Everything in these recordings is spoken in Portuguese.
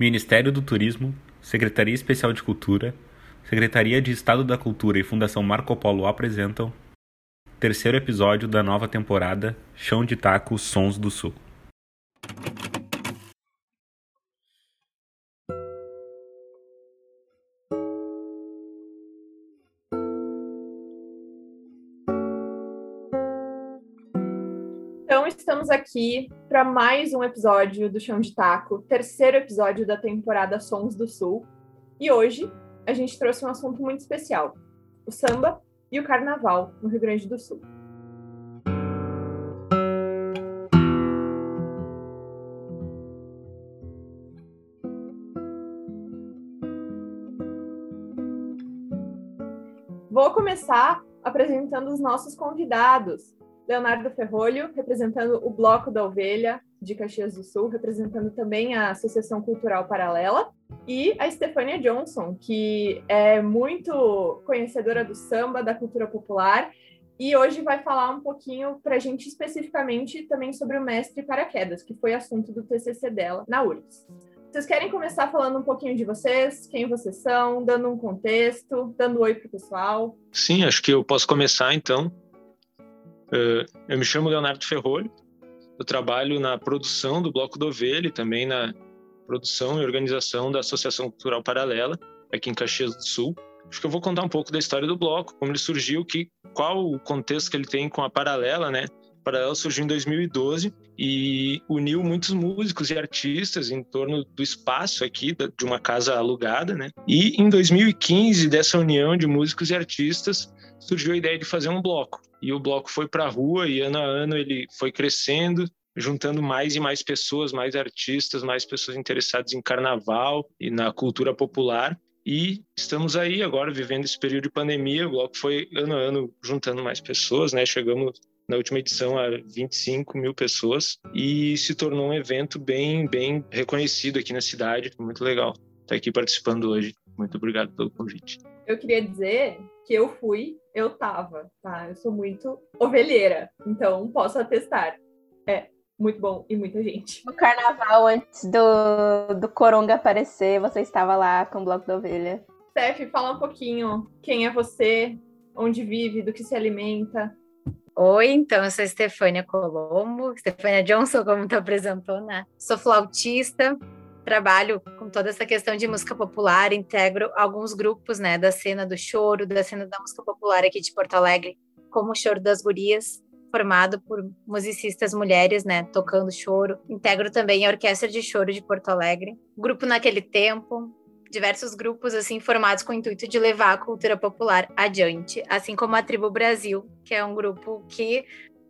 Ministério do Turismo, Secretaria Especial de Cultura, Secretaria de Estado da Cultura e Fundação Marco Polo apresentam terceiro episódio da nova temporada Chão de Taco Sons do Sul. Aqui para mais um episódio do Chão de Taco, terceiro episódio da temporada Sons do Sul. E hoje a gente trouxe um assunto muito especial: o samba e o carnaval no Rio Grande do Sul. Vou começar apresentando os nossos convidados. Leonardo Ferrolho, representando o Bloco da Ovelha de Caxias do Sul, representando também a Associação Cultural Paralela, e a Stefania Johnson, que é muito conhecedora do samba, da cultura popular, e hoje vai falar um pouquinho para a gente especificamente também sobre o mestre paraquedas, que foi assunto do TCC dela na URGS. Vocês querem começar falando um pouquinho de vocês, quem vocês são, dando um contexto, dando oi para o pessoal? Sim, acho que eu posso começar então. Uh, eu me chamo Leonardo Ferrolho, eu trabalho na produção do Bloco do Ovelha e também na produção e organização da Associação Cultural Paralela, aqui em Caxias do Sul. Acho que eu vou contar um pouco da história do bloco, como ele surgiu, que, qual o contexto que ele tem com a Paralela, né? A Paralela surgiu em 2012 e uniu muitos músicos e artistas em torno do espaço aqui de uma casa alugada, né? E em 2015, dessa união de músicos e artistas, surgiu a ideia de fazer um bloco. E o bloco foi para a rua e ano a ano ele foi crescendo, juntando mais e mais pessoas, mais artistas, mais pessoas interessadas em carnaval e na cultura popular. E estamos aí agora vivendo esse período de pandemia. O bloco foi ano a ano juntando mais pessoas, né? Chegamos na última edição a 25 mil pessoas e se tornou um evento bem, bem reconhecido aqui na cidade. Muito legal estar aqui participando hoje. Muito obrigado pelo convite. Eu queria dizer que eu fui, eu tava, tá? Eu sou muito ovelheira, então posso atestar. É muito bom e muita gente. No carnaval, antes do, do Coronga aparecer, você estava lá com o Bloco da Ovelha. Steph, fala um pouquinho quem é você, onde vive, do que se alimenta. Oi, então, eu sou Stefânia Colombo, Stefânia Johnson, como tu apresentou, né? Sou flautista, trabalho com toda essa questão de música popular, integro alguns grupos, né, da cena do choro, da cena da música popular aqui de Porto Alegre, como o Choro das Gurias, formado por musicistas mulheres, né, tocando choro. Integro também a Orquestra de Choro de Porto Alegre, grupo naquele tempo, diversos grupos assim formados com o intuito de levar a cultura popular adiante, assim como a Tribo Brasil, que é um grupo que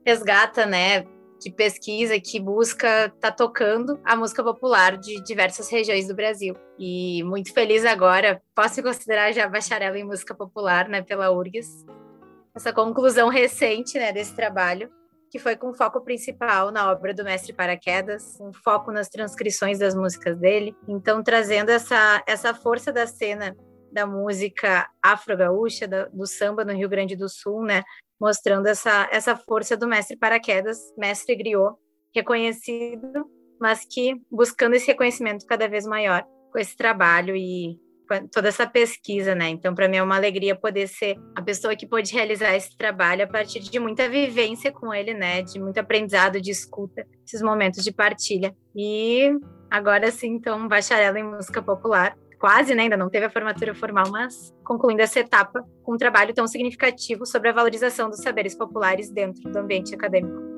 resgata, né, de pesquisa que busca tá tocando a música popular de diversas regiões do Brasil. E muito feliz agora, posso me considerar já bacharel em música popular, né, pela URGS. Essa conclusão recente, né, desse trabalho, que foi com foco principal na obra do mestre Paraquedas, um foco nas transcrições das músicas dele. Então, trazendo essa, essa força da cena da música afro-gaúcha, do samba no Rio Grande do Sul, né? mostrando essa, essa força do mestre paraquedas, mestre griot, reconhecido, mas que buscando esse reconhecimento cada vez maior com esse trabalho e toda essa pesquisa, né? Então, para mim é uma alegria poder ser a pessoa que pode realizar esse trabalho a partir de muita vivência com ele, né? De muito aprendizado, de escuta, esses momentos de partilha. E agora sim, então, bacharel em música popular quase, né, ainda não teve a formatura formal, mas concluindo essa etapa com um trabalho tão significativo sobre a valorização dos saberes populares dentro do ambiente acadêmico.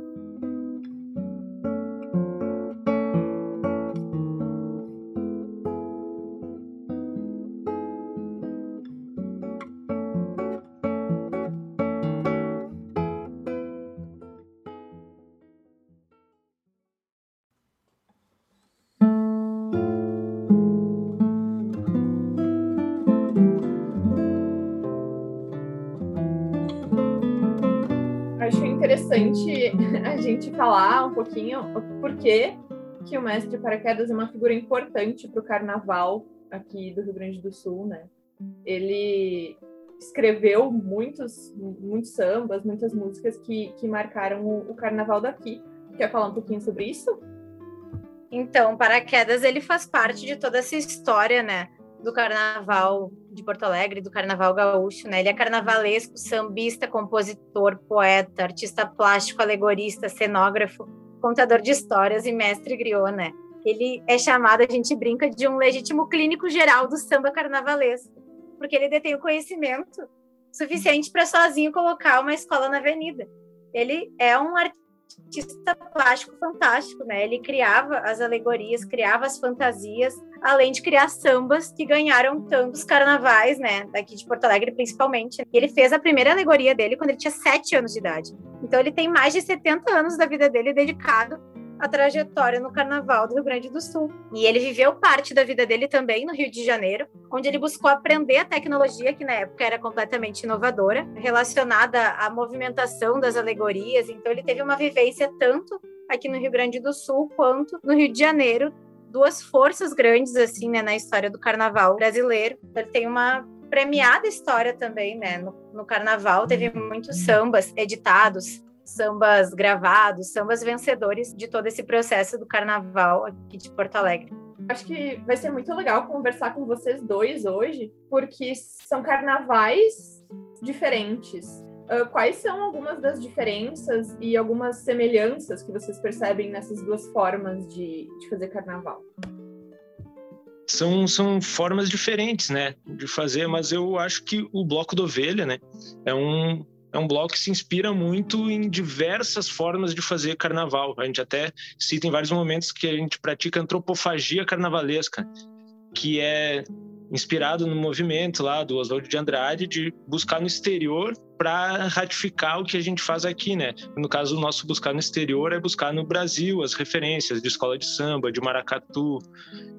Gente falar um pouquinho o porquê que o mestre paraquedas é uma figura importante para o carnaval aqui do Rio Grande do Sul, né? Ele escreveu muitos, muitos sambas, muitas músicas que, que marcaram o, o carnaval daqui. Quer falar um pouquinho sobre isso? Então, Paraquedas, ele faz parte de toda essa história, né? Do carnaval de Porto Alegre, do carnaval gaúcho, né? Ele é carnavalesco, sambista, compositor, poeta, artista plástico, alegorista, cenógrafo, contador de histórias e mestre griot, né? Ele é chamado, a gente brinca, de um legítimo clínico geral do samba carnavalesco, porque ele detém o conhecimento suficiente para sozinho colocar uma escola na avenida. Ele é um artista artista plástico fantástico, né? Ele criava as alegorias, criava as fantasias, além de criar sambas que ganharam tantos carnavais, né? Daqui de Porto Alegre, principalmente. E ele fez a primeira alegoria dele quando ele tinha sete anos de idade. Então ele tem mais de 70 anos da vida dele dedicado a trajetória no Carnaval do Rio Grande do Sul. E ele viveu parte da vida dele também no Rio de Janeiro, onde ele buscou aprender a tecnologia, que na época era completamente inovadora, relacionada à movimentação das alegorias. Então, ele teve uma vivência tanto aqui no Rio Grande do Sul quanto no Rio de Janeiro, duas forças grandes assim, né, na história do carnaval brasileiro. Ele tem uma premiada história também, né, no, no carnaval, teve muitos sambas editados sambas gravados, sambas vencedores de todo esse processo do carnaval aqui de Porto Alegre. Acho que vai ser muito legal conversar com vocês dois hoje, porque são carnavais diferentes. Uh, quais são algumas das diferenças e algumas semelhanças que vocês percebem nessas duas formas de, de fazer carnaval? São, são formas diferentes, né, de fazer, mas eu acho que o Bloco da Ovelha, né, é um, é um bloco que se inspira muito em diversas formas de fazer carnaval. A gente até cita em vários momentos que a gente pratica antropofagia carnavalesca, que é inspirado no movimento lá do Oswald de Andrade de buscar no exterior para ratificar o que a gente faz aqui, né? No caso, o nosso buscar no exterior é buscar no Brasil as referências de escola de samba, de maracatu,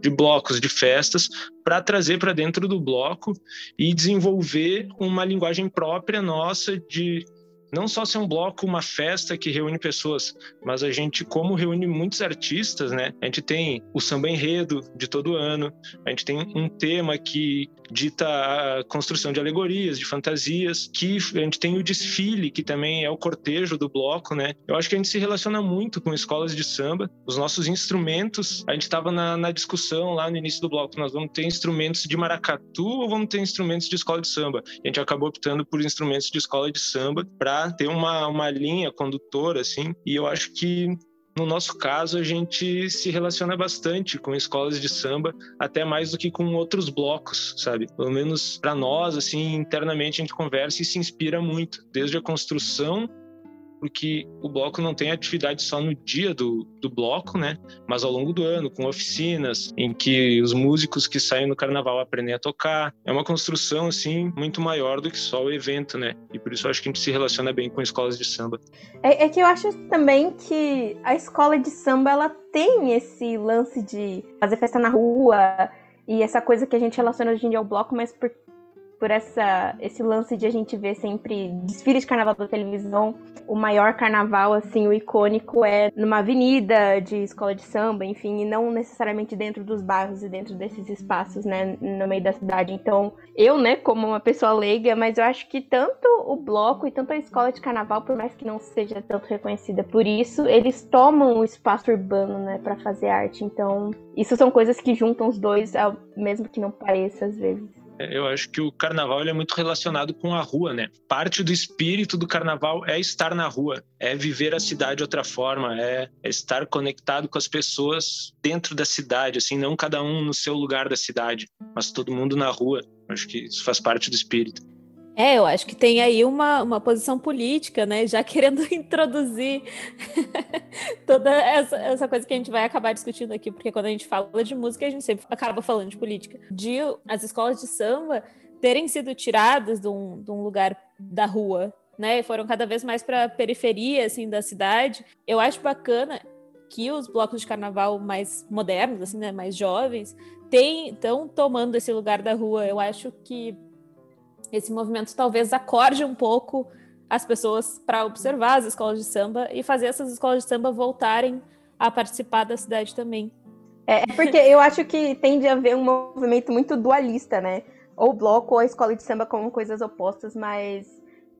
de blocos, de festas, para trazer para dentro do bloco e desenvolver uma linguagem própria nossa de não só ser um bloco, uma festa que reúne pessoas, mas a gente, como reúne muitos artistas, né? A gente tem o samba enredo de todo ano, a gente tem um tema que dita a construção de alegorias, de fantasias, que a gente tem o desfile, que também é o cortejo do bloco, né? Eu acho que a gente se relaciona muito com escolas de samba. Os nossos instrumentos, a gente estava na, na discussão lá no início do bloco, nós vamos ter instrumentos de maracatu ou vamos ter instrumentos de escola de samba? a gente acabou optando por instrumentos de escola de samba para ter uma, uma linha condutora, assim, e eu acho que no nosso caso, a gente se relaciona bastante com escolas de samba, até mais do que com outros blocos, sabe? Pelo menos para nós, assim, internamente a gente conversa e se inspira muito, desde a construção porque o bloco não tem atividade só no dia do, do bloco, né? Mas ao longo do ano, com oficinas em que os músicos que saem no carnaval aprendem a tocar. É uma construção, assim, muito maior do que só o evento, né? E por isso eu acho que a gente se relaciona bem com escolas de samba. É, é que eu acho também que a escola de samba, ela tem esse lance de fazer festa na rua, e essa coisa que a gente relaciona hoje em dia ao bloco, mas por por essa, esse lance de a gente ver sempre desfile de carnaval da televisão. O maior carnaval, assim, o icônico é numa avenida de escola de samba, enfim, e não necessariamente dentro dos bairros e dentro desses espaços, né, no meio da cidade. Então, eu, né, como uma pessoa leiga, mas eu acho que tanto o bloco e tanto a escola de carnaval, por mais que não seja tanto reconhecida por isso, eles tomam o espaço urbano, né, para fazer arte. Então, isso são coisas que juntam os dois, mesmo que não pareça às vezes. É, eu acho que o carnaval é muito relacionado com a rua, né? Parte do espírito do carnaval é estar na rua, é viver a cidade de outra forma, é, é estar conectado com as pessoas dentro da cidade, assim, não cada um no seu lugar da cidade, mas todo mundo na rua. Acho que isso faz parte do espírito. É, eu acho que tem aí uma, uma posição política, né? Já querendo introduzir toda essa, essa coisa que a gente vai acabar discutindo aqui, porque quando a gente fala de música, a gente sempre acaba falando de política. De as escolas de samba terem sido tiradas de um, de um lugar da rua, né? Foram cada vez mais para a periferia, assim, da cidade. Eu acho bacana que os blocos de carnaval mais modernos, assim, né? Mais jovens, estão tomando esse lugar da rua. Eu acho que esse movimento talvez acorde um pouco as pessoas para observar as escolas de samba e fazer essas escolas de samba voltarem a participar da cidade também. É, é porque eu acho que tende a haver um movimento muito dualista, né? Ou bloco ou a escola de samba como coisas opostas, mas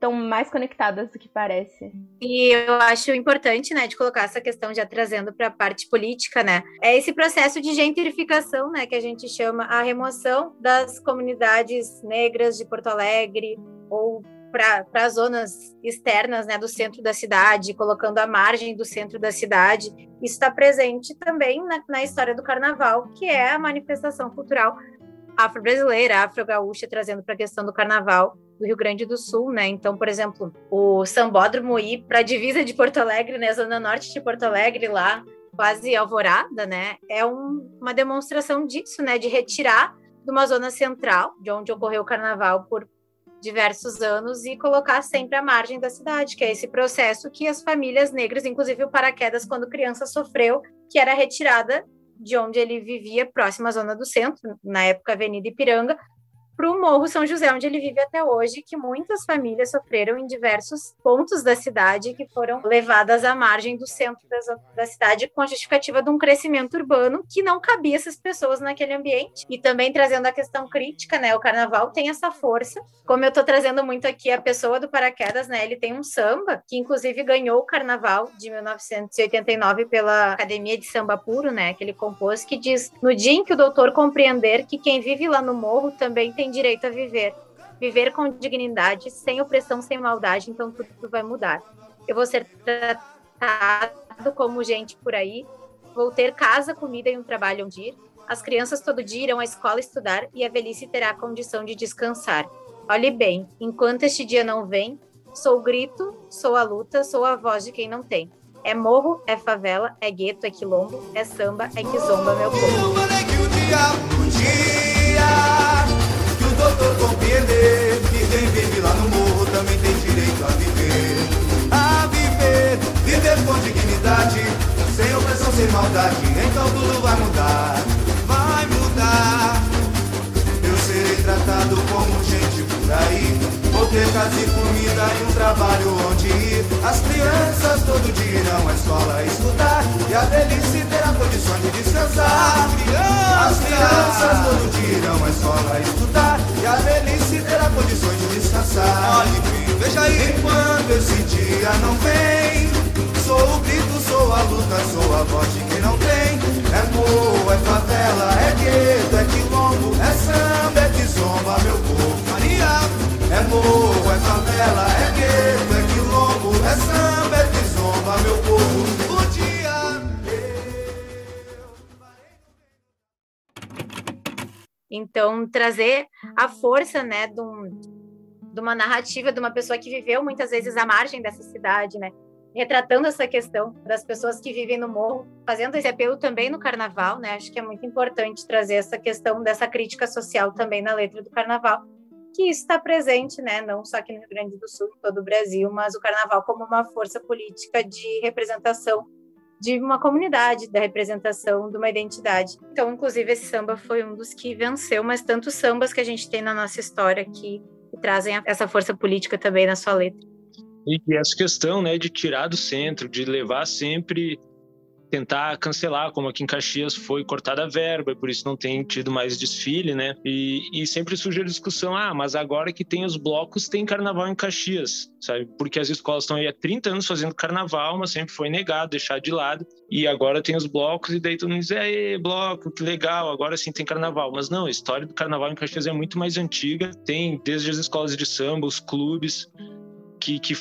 estão mais conectadas do que parece. E eu acho importante, né, de colocar essa questão já trazendo para a parte política, né? É esse processo de gentrificação, né, que a gente chama a remoção das comunidades negras de Porto Alegre ou para zonas externas né, do centro da cidade, colocando a margem do centro da cidade. Isso está presente também na, na história do carnaval, que é a manifestação cultural afro-brasileira, afro-gaúcha, trazendo para a questão do carnaval do Rio Grande do Sul, né? Então, por exemplo, o Sambódromo ir para a divisa de Porto Alegre, né, zona norte de Porto Alegre, lá, quase alvorada, né? É um, uma demonstração disso, né? De retirar de uma zona central, de onde ocorreu o carnaval por diversos anos e colocar sempre à margem da cidade, que é esse processo que as famílias negras, inclusive o paraquedas quando criança sofreu, que era retirada de onde ele vivia, próxima à zona do centro, na época Avenida Ipiranga, para o Morro São José, onde ele vive até hoje, que muitas famílias sofreram em diversos pontos da cidade que foram levadas à margem do centro da, da cidade com a justificativa de um crescimento urbano que não cabia essas pessoas naquele ambiente. E também trazendo a questão crítica, né? O carnaval tem essa força. Como eu estou trazendo muito aqui a pessoa do paraquedas, né? Ele tem um samba que inclusive ganhou o carnaval de 1989 pela Academia de Samba Puro, né? Que ele compôs que diz: "No dia em que o doutor compreender que quem vive lá no morro também tem tem direito a viver. Viver com dignidade, sem opressão, sem maldade, então tudo vai mudar. Eu vou ser tratado como gente por aí, vou ter casa, comida e um trabalho onde ir. As crianças todo dia irão à escola estudar e a velhice terá a condição de descansar. Olhe bem, enquanto este dia não vem, sou o grito, sou a luta, sou a voz de quem não tem. É morro, é favela, é gueto, é quilombo, é samba, é que zomba meu povo compreender que quem vive lá no morro também tem direito a viver. A viver, viver com dignidade, sem opressão, sem maldade, então tudo vai mudar, vai mudar. Eu serei tratado como gente Vou ter casa e comida e um trabalho onde ir. As crianças todo dia irão à escola estudar. E a velhice terá condições de descansar. As crianças todo dia irão à escola estudar. E a velhice terá condições de descansar. Olhe, veja aí. Enquanto esse dia não vem, sou o grito, sou a luta, sou a voz de quem não tem. É morro, é favela, é gueto, é quilombo, é samba, é zomba, meu povo. Maria. É morro, é favela, é gueto, é quilombo, é samba, é kizomba, meu povo. Bom dia! Então, trazer a força, né, de, um, de uma narrativa de uma pessoa que viveu muitas vezes à margem dessa cidade, né, retratando essa questão das pessoas que vivem no morro, fazendo esse apelo também no carnaval, né? Acho que é muito importante trazer essa questão dessa crítica social também na letra do carnaval, que está presente, né, não só aqui no Rio Grande do Sul, em todo o Brasil, mas o carnaval como uma força política de representação de uma comunidade, da representação de uma identidade. Então, inclusive, esse samba foi um dos que venceu, mas tantos sambas que a gente tem na nossa história que, que trazem essa força política também na sua letra. E essa questão, né, de tirar do centro, de levar sempre tentar cancelar, como aqui em Caxias foi cortada a verba, por isso não tem tido mais desfile, né? E, e sempre surge a discussão: ah, mas agora que tem os blocos, tem carnaval em Caxias, sabe? Porque as escolas estão aí há 30 anos fazendo carnaval, mas sempre foi negado, deixado de lado, e agora tem os blocos, e daí todo mundo diz: é, bloco, que legal, agora sim tem carnaval. Mas não, a história do carnaval em Caxias é muito mais antiga, tem desde as escolas de samba, os clubes que, que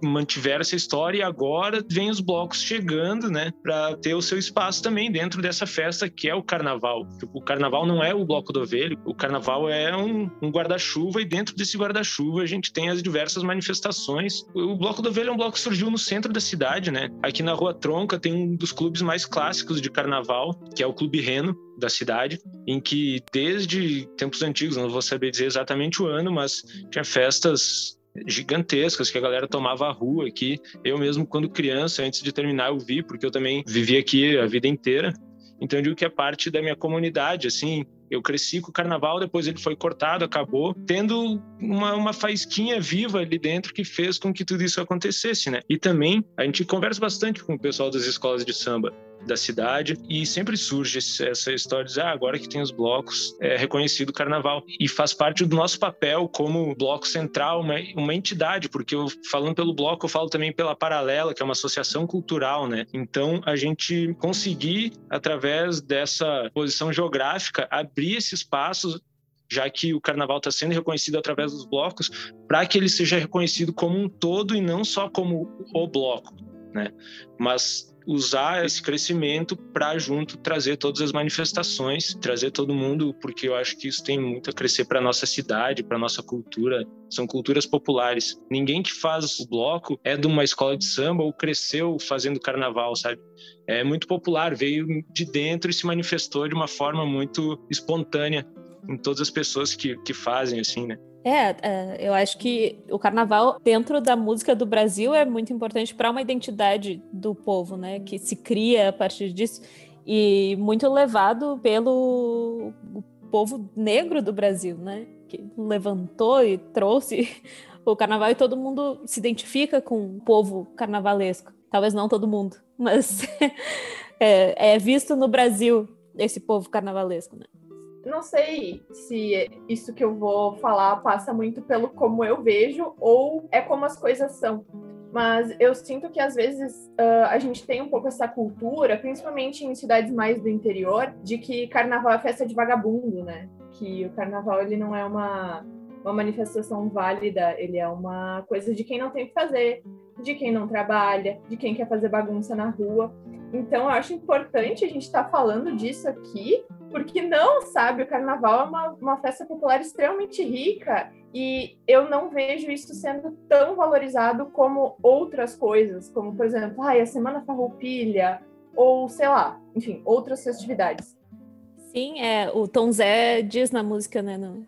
mantiveram essa história e agora vem os blocos chegando, né, para ter o seu espaço também dentro dessa festa que é o carnaval. O carnaval não é o bloco do ovelho, o carnaval é um, um guarda-chuva e dentro desse guarda-chuva a gente tem as diversas manifestações. O bloco do ovelho é um bloco que surgiu no centro da cidade, né? Aqui na Rua Tronca tem um dos clubes mais clássicos de carnaval, que é o Clube Reno, da cidade, em que desde tempos antigos, não vou saber dizer exatamente o ano, mas tinha festas gigantescas que a galera tomava a rua aqui. Eu mesmo, quando criança, antes de terminar, eu vi, porque eu também vivi aqui a vida inteira. Então eu digo que é parte da minha comunidade, assim. Eu cresci com o carnaval, depois ele foi cortado, acabou, tendo uma, uma faísquinha viva ali dentro que fez com que tudo isso acontecesse, né? E também a gente conversa bastante com o pessoal das escolas de samba. Da cidade e sempre surge essa história de ah, agora que tem os blocos é reconhecido o carnaval e faz parte do nosso papel como bloco central uma, uma entidade porque eu falando pelo bloco eu falo também pela paralela que é uma associação cultural né então a gente conseguir através dessa posição geográfica abrir esse espaço já que o carnaval está sendo reconhecido através dos blocos, para que ele seja reconhecido como um todo e não só como o bloco, né? Mas usar esse crescimento para junto trazer todas as manifestações, trazer todo mundo, porque eu acho que isso tem muito a crescer para nossa cidade, para nossa cultura. São culturas populares. Ninguém que faz o bloco é de uma escola de samba ou cresceu fazendo carnaval, sabe? É muito popular, veio de dentro e se manifestou de uma forma muito espontânea em todas as pessoas que, que fazem, assim, né? É, é, eu acho que o carnaval dentro da música do Brasil é muito importante para uma identidade do povo, né? Que se cria a partir disso e muito levado pelo povo negro do Brasil, né? Que levantou e trouxe o carnaval e todo mundo se identifica com o povo carnavalesco. Talvez não todo mundo, mas é, é visto no Brasil esse povo carnavalesco, né? Não sei se isso que eu vou falar passa muito pelo como eu vejo ou é como as coisas são. Mas eu sinto que às vezes uh, a gente tem um pouco essa cultura, principalmente em cidades mais do interior, de que carnaval é festa de vagabundo, né? Que o carnaval ele não é uma, uma manifestação válida, ele é uma coisa de quem não tem o que fazer, de quem não trabalha, de quem quer fazer bagunça na rua. Então eu acho importante a gente estar tá falando disso aqui, porque não, sabe, o carnaval é uma, uma festa popular extremamente rica e eu não vejo isso sendo tão valorizado como outras coisas, como, por exemplo, ai, a Semana Farroupilha, ou sei lá, enfim, outras festividades. Sim, é, o Tom Zé diz na música, né, no...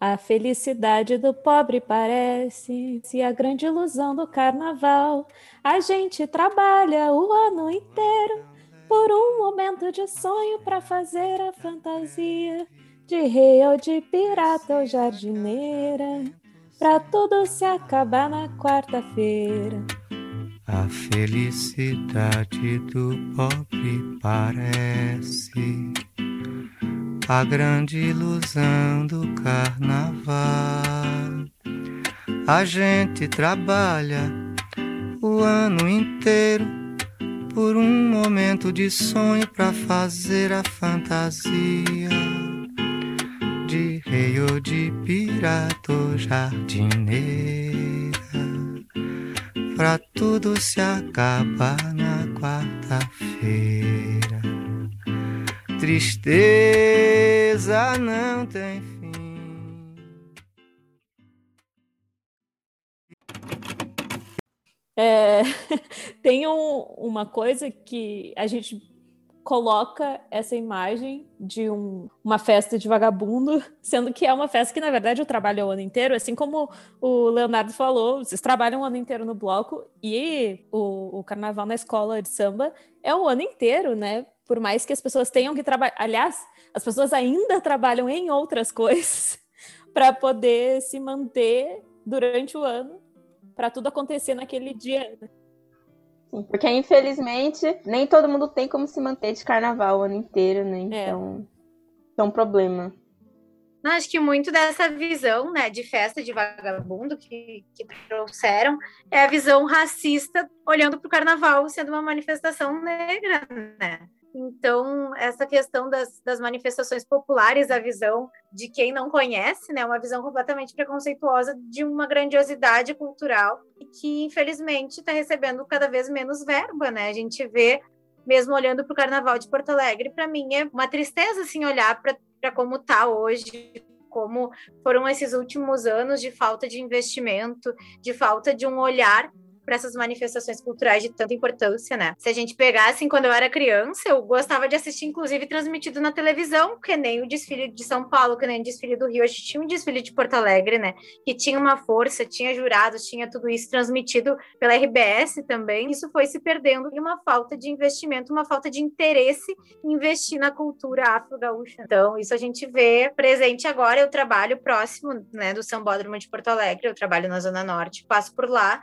A felicidade do pobre parece se a grande ilusão do carnaval. A gente trabalha o ano inteiro por um momento de sonho para fazer a fantasia de rei ou de pirata ou jardineira, para tudo se acabar na quarta-feira. A felicidade do pobre parece a grande ilusão do carnaval. A gente trabalha o ano inteiro por um momento de sonho para fazer a fantasia de rei ou de pirata ou jardineira, pra tudo se acabar na quarta-feira. Tristeza não tem fim. É, tem um, uma coisa que a gente coloca essa imagem de um, uma festa de vagabundo, sendo que é uma festa que, na verdade, eu trabalho o ano inteiro, assim como o Leonardo falou, vocês trabalham o ano inteiro no bloco e o, o carnaval na escola de samba é o ano inteiro, né? Por mais que as pessoas tenham que trabalhar. Aliás, as pessoas ainda trabalham em outras coisas para poder se manter durante o ano para tudo acontecer naquele dia. Né? Sim, porque infelizmente nem todo mundo tem como se manter de carnaval o ano inteiro, né? É. Então é, é um problema. Não, acho que muito dessa visão né, de festa de vagabundo que, que trouxeram é a visão racista olhando para o carnaval sendo uma manifestação negra, né? Então, essa questão das, das, manifestações populares, a visão de quem não conhece, né, uma visão completamente preconceituosa de uma grandiosidade cultural que, infelizmente, está recebendo cada vez menos verba, né? A gente vê, mesmo olhando para o Carnaval de Porto Alegre, para mim é uma tristeza, assim, olhar para como está hoje, como foram esses últimos anos de falta de investimento, de falta de um olhar para essas manifestações culturais de tanta importância, né? Se a gente pegasse, assim, quando eu era criança, eu gostava de assistir, inclusive, transmitido na televisão, que nem o desfile de São Paulo, que nem o desfile do Rio. Hoje tinha um desfile de Porto Alegre, né? Que tinha uma força, tinha jurados, tinha tudo isso transmitido pela RBS também. Isso foi se perdendo e uma falta de investimento, uma falta de interesse em investir na cultura afro-gaúcha. Então, isso a gente vê presente agora. Eu trabalho próximo, né, do Sambódromo de Porto Alegre, eu trabalho na Zona Norte, passo por lá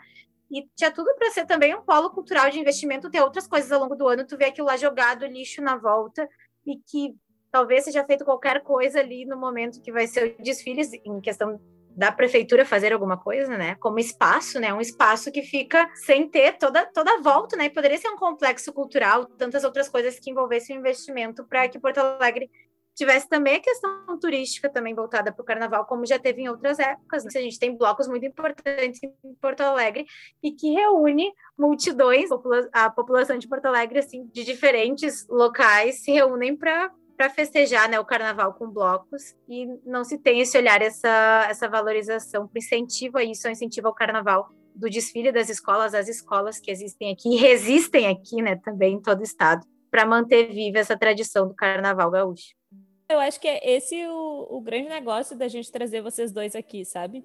E tinha tudo para ser também um polo cultural de investimento, ter outras coisas ao longo do ano, tu vê aquilo lá jogado, lixo na volta, e que talvez seja feito qualquer coisa ali no momento que vai ser o desfile, em questão da prefeitura fazer alguma coisa, né? Como espaço, né? Um espaço que fica sem ter toda, toda a volta, né? Poderia ser um complexo cultural, tantas outras coisas que envolvessem o investimento para que Porto Alegre tivesse também a questão turística também voltada para o carnaval, como já teve em outras épocas. Né? A gente tem blocos muito importantes em Porto Alegre e que reúne multidões, a população de Porto Alegre, assim, de diferentes locais, se reúnem para para festejar né, o carnaval com blocos e não se tem esse olhar, essa, essa valorização, para incentivo a isso, incentivo ao carnaval do desfile das escolas, as escolas que existem aqui e resistem aqui, né, também em todo o estado, para manter viva essa tradição do carnaval gaúcho. Eu acho que é esse o, o grande negócio da gente trazer vocês dois aqui, sabe?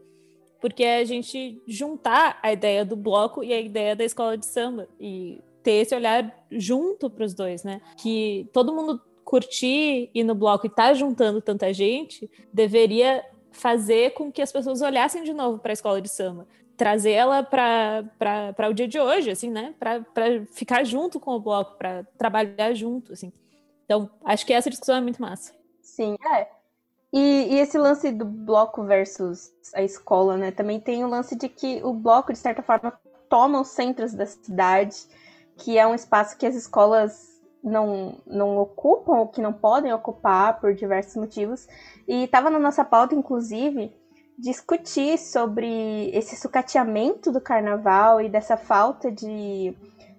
Porque é a gente juntar a ideia do bloco e a ideia da escola de samba e ter esse olhar junto para os dois, né? Que todo mundo curtir ir no bloco e tá juntando tanta gente deveria fazer com que as pessoas olhassem de novo para a escola de samba, trazer ela para o dia de hoje, assim, né? Para ficar junto com o bloco, para trabalhar junto, assim. Então, acho que essa discussão é muito massa. Sim, é. E, e, esse lance do bloco versus a escola, né? Também tem o lance de que o bloco, de certa forma, toma os centros da cidade, que é um espaço que as escolas não, não ocupam ou que não podem ocupar por diversos motivos. E estava na nossa pauta, inclusive, discutir sobre esse sucateamento do carnaval e dessa falta de,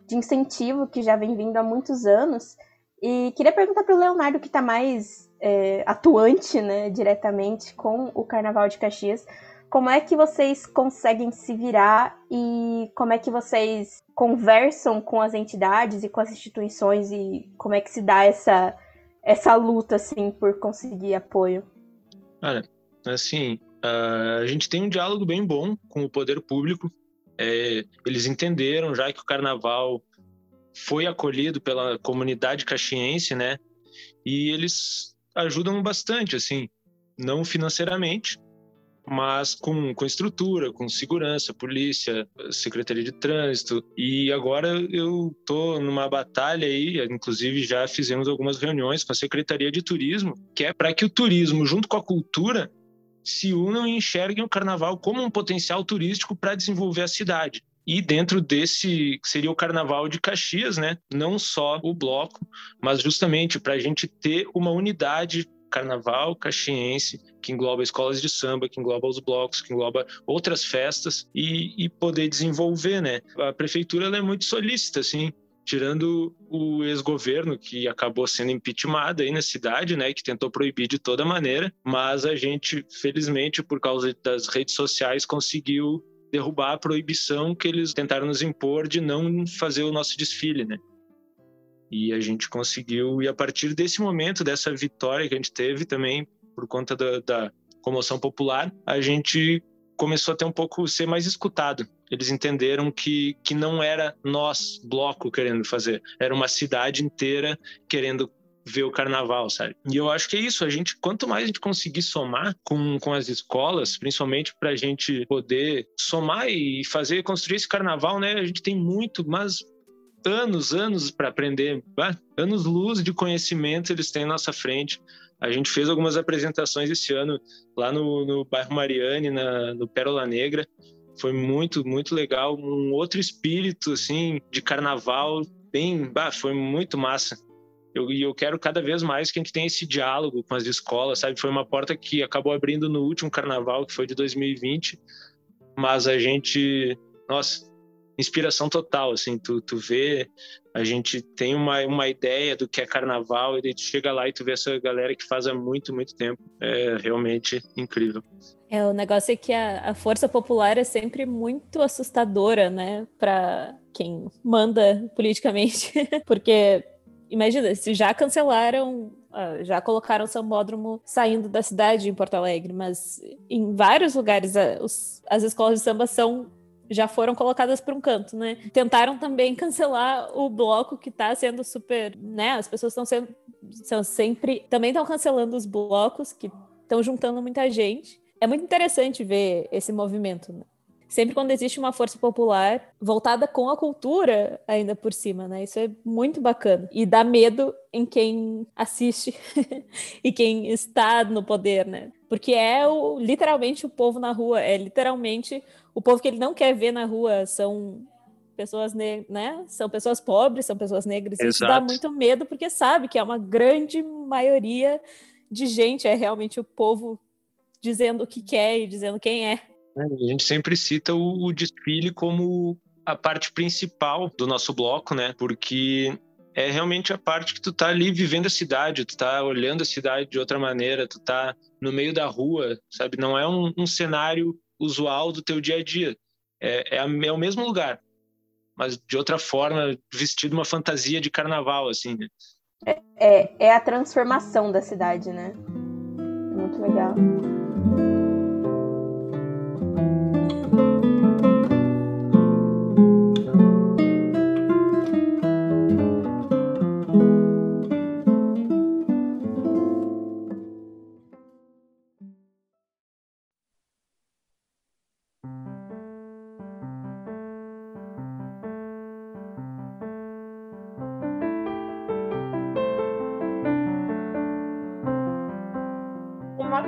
de incentivo que já vem vindo há muitos anos. E queria perguntar para o Leonardo, que está mais é, atuante né, diretamente com o Carnaval de Caxias, como é que vocês conseguem se virar e como é que vocês conversam com as entidades e com as instituições e como é que se dá essa, essa luta assim por conseguir apoio? Olha, assim, a gente tem um diálogo bem bom com o poder público. É, eles entenderam já que o carnaval foi acolhido pela comunidade caxiense, né? E eles ajudam bastante, assim, não financeiramente, mas com, com estrutura, com segurança, polícia, secretaria de trânsito. E agora eu tô numa batalha aí, inclusive já fizemos algumas reuniões com a secretaria de turismo, que é para que o turismo, junto com a cultura, se unam e enxerguem o carnaval como um potencial turístico para desenvolver a cidade. E dentro desse seria o Carnaval de Caxias, né? Não só o bloco, mas justamente para a gente ter uma unidade carnaval caxiense, que engloba escolas de samba, que engloba os blocos, que engloba outras festas e, e poder desenvolver, né? A prefeitura é muito solícita, assim, tirando o ex-governo que acabou sendo impeachmentado aí na cidade, né, que tentou proibir de toda maneira, mas a gente, felizmente, por causa das redes sociais, conseguiu derrubar a proibição que eles tentaram nos impor de não fazer o nosso desfile, né? E a gente conseguiu, e a partir desse momento, dessa vitória que a gente teve também, por conta da, da comoção popular, a gente começou a ter um pouco, ser mais escutado. Eles entenderam que, que não era nós, bloco, querendo fazer, era uma cidade inteira querendo ver o carnaval, sabe? E eu acho que é isso, a gente, quanto mais a gente conseguir somar com, com as escolas, principalmente para a gente poder somar e fazer, construir esse carnaval, né? A gente tem muito, mas anos, anos para aprender, anos luz de conhecimento eles têm à nossa frente. A gente fez algumas apresentações esse ano lá no, no bairro Mariane, na, no Pérola Negra. Foi muito, muito legal. Um outro espírito, assim, de carnaval, bem, bah, foi muito massa. Eu, e eu quero cada vez mais que a gente tenha esse diálogo com as escolas, sabe? Foi uma porta que acabou abrindo no último carnaval, que foi de 2020, mas a gente, nossa, inspiração total, assim, tu, tu vê, a gente tem uma, uma ideia do que é carnaval e daí tu chega lá e tu vê essa galera que faz há muito, muito tempo, é realmente incrível. É, o negócio é que a, a força popular é sempre muito assustadora, né, para quem manda politicamente, porque imagina, se já cancelaram ah, já colocaram o sambódromo saindo da cidade em Porto Alegre, mas em vários lugares as escolas de samba são já foram colocadas para um canto, né? Tentaram também cancelar o bloco que está sendo super, né? As pessoas estão sendo são sempre também estão cancelando os blocos que estão juntando muita gente. É muito interessante ver esse movimento. Né? Sempre quando existe uma força popular voltada com a cultura ainda por cima, né? Isso é muito bacana. E dá medo em quem assiste e quem está no poder, né? Porque é o, literalmente o povo na rua, é literalmente o povo que ele não quer ver na rua são pessoas né? São pessoas pobres, são pessoas negras. Exato. Isso dá muito medo porque sabe que é uma grande maioria de gente, é realmente o povo dizendo o que quer e dizendo quem é. é a gente sempre cita o, desfile como a parte principal do nosso bloco, né? Porque é realmente a parte que tu tá ali vivendo a cidade, tu tá olhando a cidade de outra maneira, tu tá no meio da rua, sabe? Não é um, um cenário usual do teu dia a dia. É, é, a, é, o mesmo lugar, mas de outra forma, vestido uma fantasia de carnaval, assim. Né? É, é, é a transformação da cidade, né? Muito legal.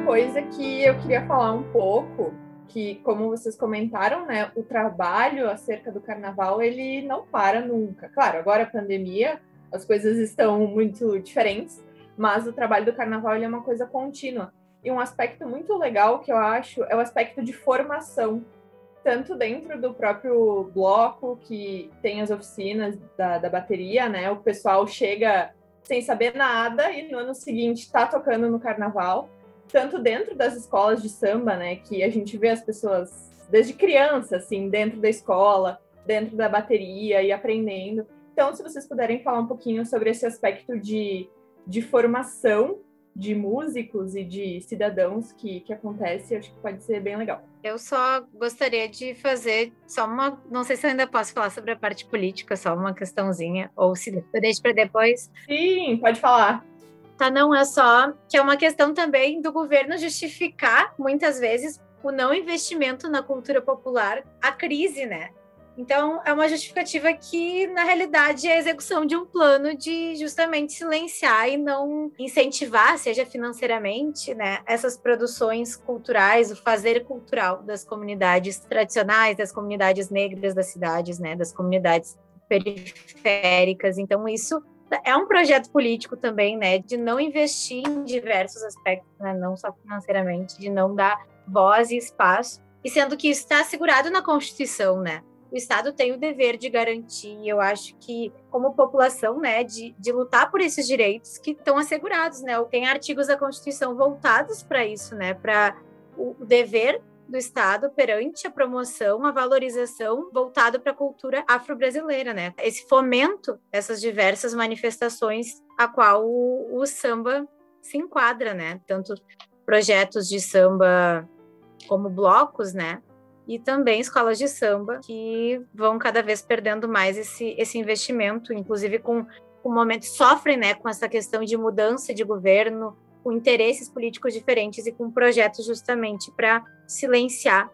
Coisa que eu queria falar um pouco, que como vocês comentaram, né, o trabalho acerca do carnaval, ele não para nunca. Claro, agora a pandemia, as coisas estão muito diferentes, mas o trabalho do carnaval ele é uma coisa contínua. E um aspecto muito legal que eu acho é o aspecto de formação, tanto dentro do próprio bloco, que tem as oficinas da, da bateria, né? O pessoal chega sem saber nada e no ano seguinte está tocando no carnaval tanto dentro das escolas de samba, né, que a gente vê as pessoas desde criança, assim, dentro da escola, dentro da bateria e aprendendo. Então, se vocês puderem falar um pouquinho sobre esse aspecto de, de formação de músicos e de cidadãos que, que acontece, acho que pode ser bem legal. Eu só gostaria de fazer só uma. Não sei se eu ainda posso falar sobre a parte política, só uma questãozinha, ou se eu deixo para depois. Sim, pode falar tá? Não é só que é uma questão também do governo justificar muitas vezes o não investimento na cultura popular, a crise, né? Então, é uma justificativa que, na realidade, é a execução de um plano de justamente silenciar e não incentivar, seja financeiramente, né, essas produções culturais, o fazer cultural das comunidades tradicionais, das comunidades negras das cidades, né, das comunidades periféricas. Então, isso é um projeto político também, né, de não investir em diversos aspectos, né, não só financeiramente, de não dar voz e espaço, e sendo que isso está assegurado na Constituição, né? O Estado tem o dever de garantir, eu acho que, como população, né, de, de lutar por esses direitos que estão assegurados, né? Tem artigos da Constituição voltados para isso, né? Para o dever do Estado perante a promoção, a valorização voltado para a cultura afro-brasileira, né? Esse fomento dessas diversas manifestações a qual o, o samba se enquadra, né? Tanto projetos de samba como blocos, né? E também escolas de samba que vão cada vez perdendo mais esse, esse investimento, inclusive com o momento sofrem, né, com essa questão de mudança de governo, com interesses políticos diferentes e com projetos justamente para silenciar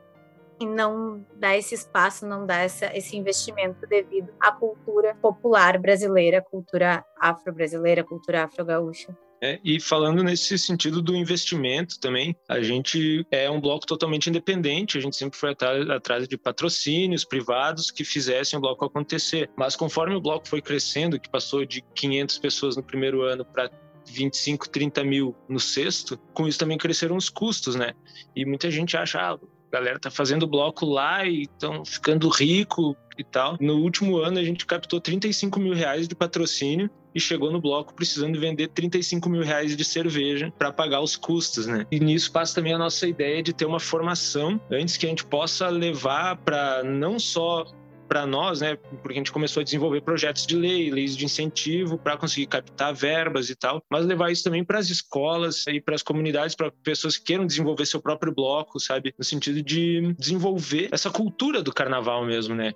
e não dar esse espaço, não dar essa, esse investimento devido à cultura popular brasileira, cultura afro-brasileira, cultura afro-gaúcha. É, e falando nesse sentido do investimento também, a gente é um bloco totalmente independente, a gente sempre foi atrás, de patrocínios privados que fizessem o bloco acontecer. Mas conforme o bloco foi crescendo, que passou de 500 pessoas no primeiro ano para 25, 30 mil no sexto, com isso também cresceram os custos, né? E muita gente acha, ah, a galera tá fazendo bloco lá e estão ficando rico e tal. No último ano a gente captou 35 mil reais de patrocínio e chegou no bloco precisando vender 35 mil reais de cerveja para pagar os custos, né? E nisso passa também a nossa ideia de ter uma formação antes que a gente possa levar para não só para nós, né, porque a gente começou a desenvolver projetos de lei, leis de incentivo para conseguir captar verbas e tal, mas levar isso também para as escolas e para as comunidades, para pessoas que queiram desenvolver seu próprio bloco, sabe, no sentido de desenvolver essa cultura do carnaval mesmo, né?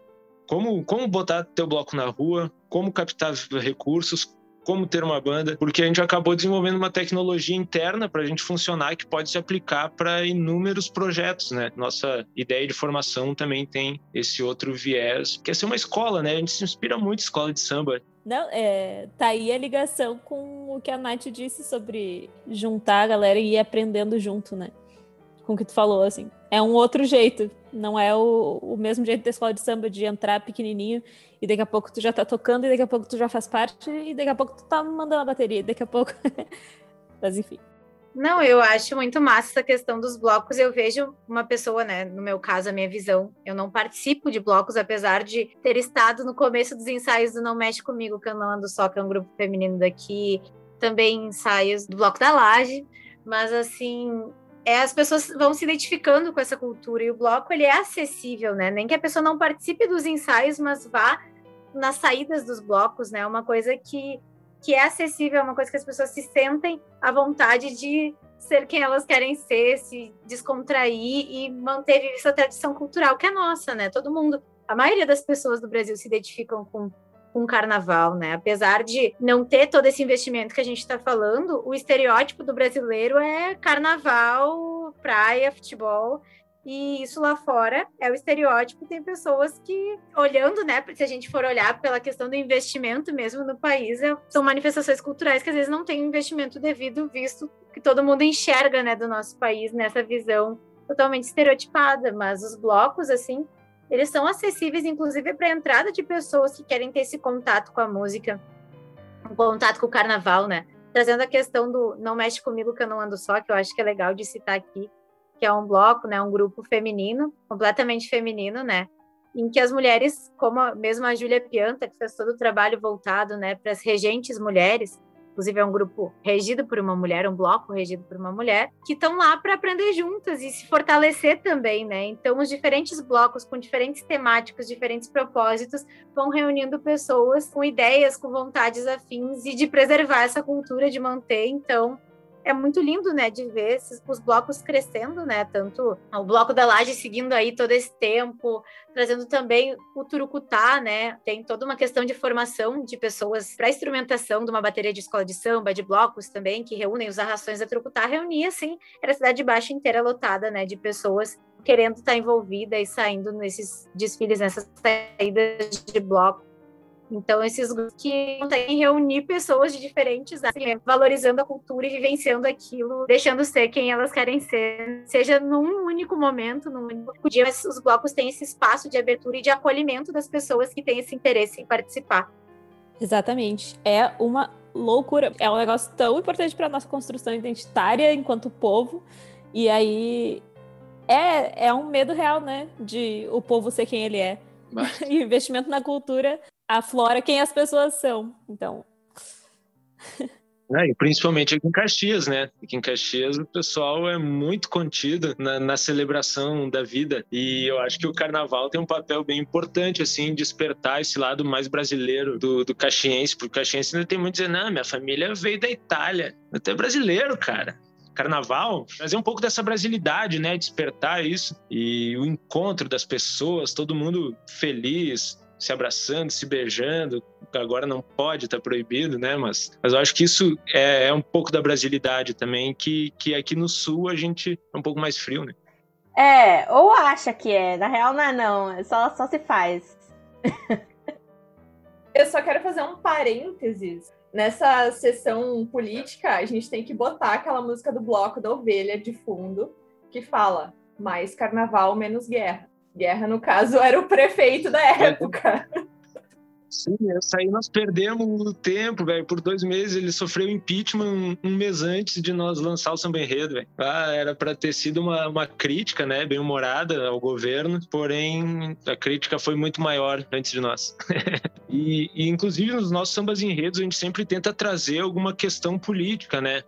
Como, como botar teu bloco na rua, como captar recursos, como ter uma banda, porque a gente acabou desenvolvendo uma tecnologia interna para a gente funcionar que pode se aplicar para inúmeros projetos, né? Nossa ideia de formação também tem esse outro viés, que é ser uma escola, né? A gente se inspira muito em escola de samba. Não, é, tá aí a ligação com o que a Nath disse sobre juntar a galera e ir aprendendo junto, né? Com o que tu falou, assim. É um outro jeito, não é o, o mesmo jeito da escola de samba de entrar pequenininho e daqui a pouco tu já tá tocando e daqui a pouco tu já faz parte e daqui a pouco tu tá mandando a bateria, e daqui a pouco. Mas enfim. Não, eu acho muito massa essa questão dos blocos. Eu vejo uma pessoa, né? No meu caso, a minha visão. Eu não participo de blocos, apesar de ter estado no começo dos ensaios do Não Mexe Comigo, que eu não ando só, que é um grupo feminino daqui. Também ensaios do Bloco da Laje. Mas, assim, é, as pessoas vão se identificando com essa cultura. E o bloco, ele é acessível, né? Nem que a pessoa não participe dos ensaios, mas vá nas saídas dos blocos, né? É uma coisa que que é acessível, é uma coisa que as pessoas se sentem à vontade de ser quem elas querem ser, se descontrair e manter essa tradição cultural que é nossa, né? Todo mundo, a maioria das pessoas do Brasil se identificam com com carnaval, né? Apesar de não ter todo esse investimento que a gente está falando, o estereótipo do brasileiro é carnaval, praia, futebol e isso lá fora é o estereótipo. Tem pessoas que, olhando, né, se a gente for olhar pela questão do investimento mesmo no país, é, são manifestações culturais que às vezes não têm investimento devido, visto que todo mundo enxerga, né, do nosso país nessa visão totalmente estereotipada. Mas os blocos, assim, eles são acessíveis, inclusive, para a entrada de pessoas que querem ter esse contato com a música, um contato com o carnaval, né? Trazendo a questão do Não Mexe Comigo Que Eu Não Ando Só, que eu acho que é legal de citar aqui que é um bloco, né, um grupo feminino, completamente feminino, né, em que as mulheres, como mesmo a Júlia Pianta, que fez todo o trabalho voltado, né, para as regentes mulheres, inclusive é um grupo regido por uma mulher, um bloco regido por uma mulher, que estão lá para aprender juntas e se fortalecer também, né? Então, os diferentes blocos com diferentes temáticas, diferentes propósitos, vão reunindo pessoas com ideias, com vontades afins e de preservar essa cultura, de manter, então, é muito lindo, né, de ver esses, os blocos crescendo, né, tanto o bloco da Laje seguindo aí todo esse tempo, trazendo também o turucutá, né, tem toda uma questão de formação de pessoas para instrumentação de uma bateria de escola de samba, de blocos também, que reúnem os arrações da turucutá, reunia, assim, era a cidade baixa inteira lotada, né, de pessoas querendo estar envolvida e saindo nesses desfiles, nessas saídas de bloco então, esses grupos que conseguem reunir pessoas de diferentes áreas, valorizando a cultura e vivenciando aquilo, deixando ser quem elas querem ser, seja num único momento, num único dia, mas os blocos têm esse espaço de abertura e de acolhimento das pessoas que têm esse interesse em participar. Exatamente. É uma loucura. É um negócio tão importante para a nossa construção identitária enquanto povo. E aí é, é um medo real, né? De o povo ser quem ele é. e investimento na cultura aflora quem as pessoas são. Então. É, e principalmente aqui em Caxias, né? Aqui em Caxias o pessoal é muito contido na, na, celebração da vida e eu acho que o carnaval tem um papel bem importante, assim, despertar esse lado mais brasileiro do, do caxiense, porque o caxiense ainda tem muito dizer, não, minha família veio da Itália, até brasileiro, cara carnaval, trazer um pouco dessa brasilidade, né? Despertar isso e o encontro das pessoas, todo mundo feliz, se abraçando, se beijando. Agora não pode, tá proibido, né? Mas, mas eu acho que isso é, é, um pouco da brasilidade também, que, que aqui no sul a gente é um pouco mais frio, né? É, ou acha que é, na real não é não, é só, só se faz. eu só quero fazer um parênteses. Nessa sessão política, a gente tem que botar aquela música do bloco da ovelha de fundo, que fala mais carnaval, menos guerra. Guerra, no caso, era o prefeito da época. Sim, essa aí nós perdemos o tempo, velho. Por dois meses ele sofreu impeachment um, um, mês antes de nós lançar o Samba Enredo, velho. Ah, era para ter sido uma, uma crítica, né, bem humorada ao governo, porém a crítica foi muito maior antes de nós. e, e, inclusive, nos nossos sambas enredos a gente sempre tenta trazer alguma questão política, né?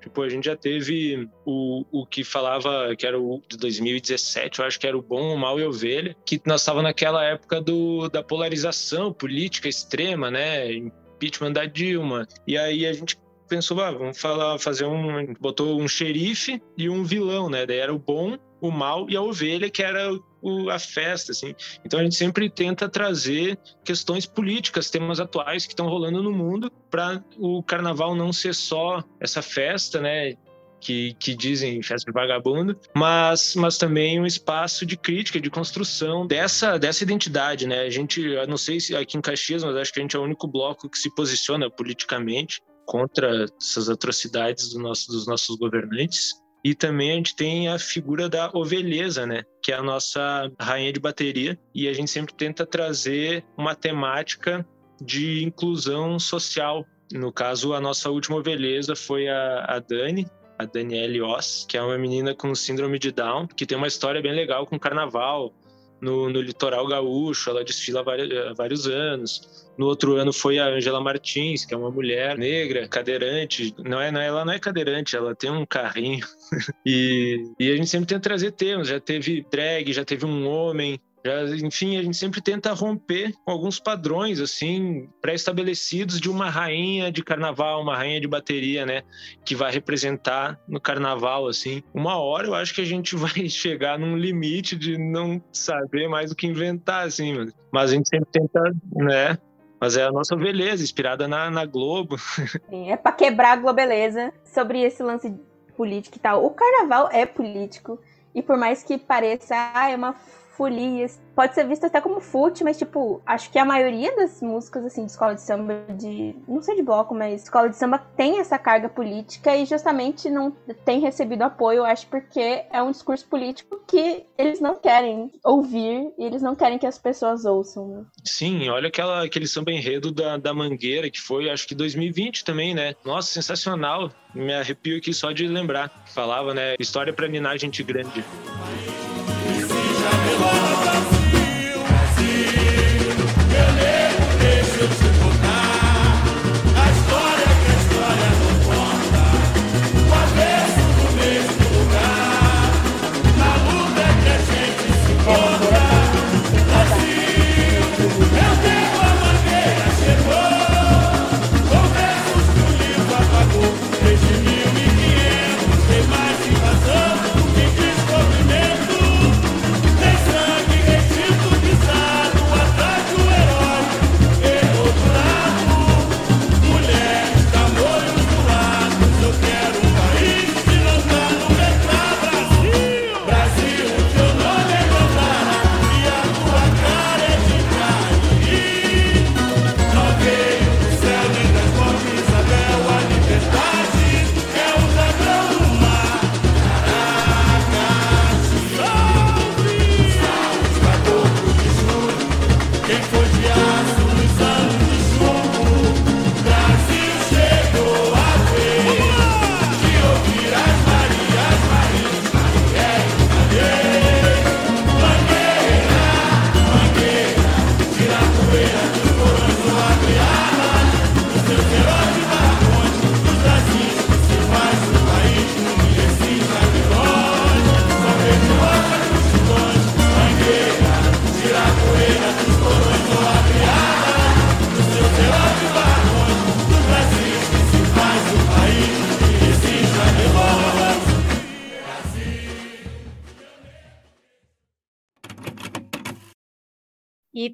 Tipo, a gente já teve o, o que falava, que era o de 2017, eu acho que era o Bom, o Mal e a Ovelha, que nós estávamos naquela época do, da polarização política extrema, né? Impeachment da Dilma. E aí a gente pensou, ah, vamos falar, fazer um, botou um xerife e um vilão, né? Daí era o bom, o mal e a ovelha, que era o, a festa, assim. Então a gente sempre tenta trazer questões políticas, temas atuais que estão rolando no mundo, para o carnaval não ser só essa festa, né? que, que dizem festa de vagabundo, mas, mas também um espaço de crítica, de construção dessa, dessa identidade, né? A gente, eu não sei se aqui em Caxias, mas acho que a gente é o único bloco que se posiciona politicamente contra essas atrocidades do nosso, dos nossos governantes. E também a gente tem a figura da ovelheza, né? Que é a nossa rainha de bateria. E a gente sempre tenta trazer uma temática de inclusão social. No caso, a nossa última ovelheza foi a, a Dani, a Danielle Oss, que é uma menina com síndrome de Down, que tem uma história bem legal com carnaval. No, no litoral gaúcho, ela desfila há vários, anos. No outro ano foi a Angela Martins, que é uma mulher negra, cadeirante. Não é, não, ela não é cadeirante, ela tem um carrinho. e, e a gente sempre tenta trazer temas. Já teve drag, já teve um homem, já, enfim, a gente sempre tenta romper com alguns padrões assim pré-estabelecidos de uma rainha de carnaval, uma rainha de bateria, né, que vai representar no carnaval assim. Uma hora eu acho que a gente vai chegar num limite de não saber mais o que inventar assim, mas a gente sempre tenta, né, mas é a nossa beleza, inspirada na, na Globo. Sim, é para quebrar a globeleza sobre esse lance político e tal. O carnaval é político. E por mais que pareça, ah, é uma folias. Pode ser visto até como fute, mas, tipo, acho que a maioria das músicas, assim, de escola de samba, de. Não sei de bloco, mas escola de samba tem essa carga política e justamente não tem recebido apoio, acho, porque é um discurso político que eles não querem ouvir e eles não querem que as pessoas ouçam. Né? Sim, olha aquela, aquele samba enredo da, da Mangueira, que foi, acho que 2020 também, né? Nossa, sensacional. Me arrepio aqui só de lembrar. Falava, né? História pra ninar gente grande.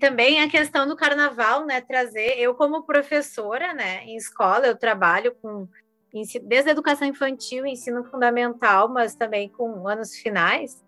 Também a questão do carnaval, né? Trazer, eu como professora, né, em escola, eu trabalho com desde a educação infantil, ensino fundamental, mas também com anos finais.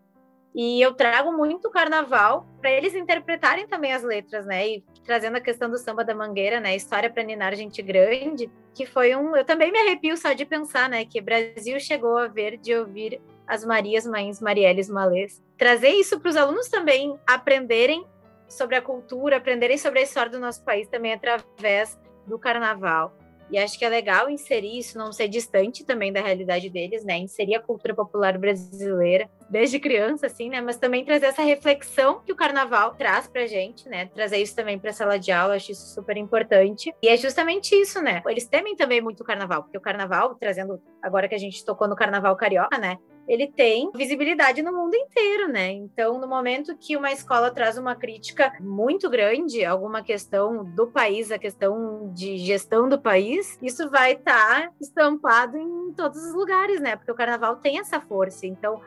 E eu trago muito carnaval para eles interpretarem também as letras, né? E trazendo a questão do samba da mangueira, né? História para ninar gente grande, que foi um. Eu também me arrepio só de pensar, né? Que Brasil chegou a ver de ouvir as Marias, Mães, Marielles, Malês. Trazer isso para os alunos também aprenderem sobre a cultura, aprenderem sobre a história do nosso país também através do carnaval. E acho que é legal inserir isso, não ser distante também da realidade deles, né? Inserir a cultura popular brasileira desde criança, assim, né? Mas também trazer essa reflexão que o carnaval traz pra gente, né? Trazer isso também pra sala de aula, acho isso super importante. E é justamente isso, né? Eles temem também muito o carnaval, porque o carnaval, trazendo agora que a gente tocou no carnaval carioca, né? Ele tem visibilidade no mundo inteiro, né? Então, no momento que uma escola traz uma crítica muito grande, alguma questão do país, a questão de gestão do país, isso vai estar tá estampado em todos os lugares, né? Porque o carnaval tem essa força. Então,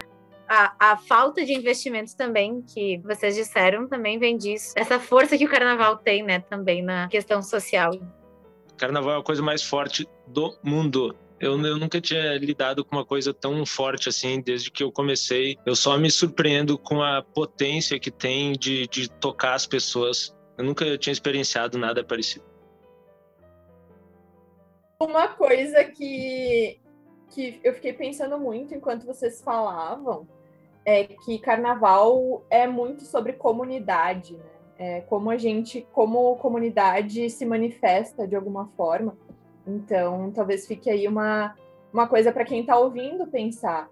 a, a, falta de investimentos também, que vocês disseram, também vem disso. Essa força que o carnaval tem, né, também na questão social. Carnaval é a coisa mais forte do mundo. Eu, eu, nunca tinha lidado com uma coisa tão forte assim desde que eu comecei. Eu só me surpreendo com a potência que tem de, de tocar as pessoas. Eu nunca tinha experienciado nada parecido. Uma coisa que, que eu fiquei pensando muito enquanto vocês falavam é que carnaval é muito sobre comunidade, né? É como a gente, como comunidade, se manifesta de alguma forma. Então, talvez fique aí uma, uma coisa para quem está ouvindo pensar.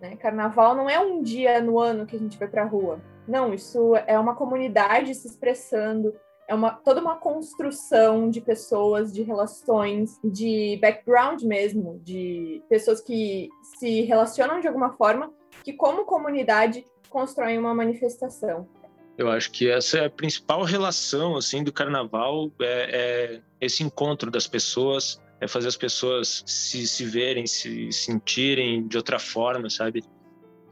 Né? Carnaval não é um dia no ano que a gente vai para a rua. Não, isso é uma comunidade se expressando, é uma, toda uma construção de pessoas, de relações, de background mesmo, de pessoas que se relacionam de alguma forma, que como comunidade constroem uma manifestação. Eu acho que essa é a principal relação assim do carnaval é, é esse encontro das pessoas, é fazer as pessoas se, se verem, se sentirem de outra forma, sabe?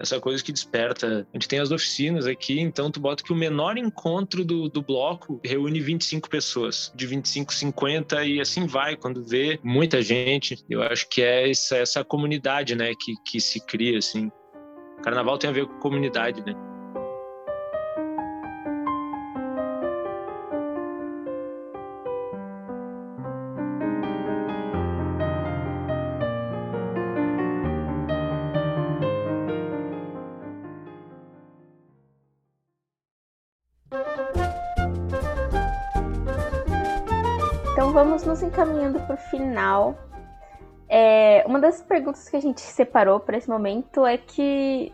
Essa coisa que desperta. A gente tem as oficinas aqui, então tu bota que o menor encontro do, do bloco reúne 25 pessoas, de 25, 50 e assim vai, quando vê muita gente. Eu acho que é essa, essa comunidade, né, que, que se cria, assim. Carnaval tem a ver com comunidade, né? Nos encaminhando para o final. É, uma das perguntas que a gente separou para esse momento é que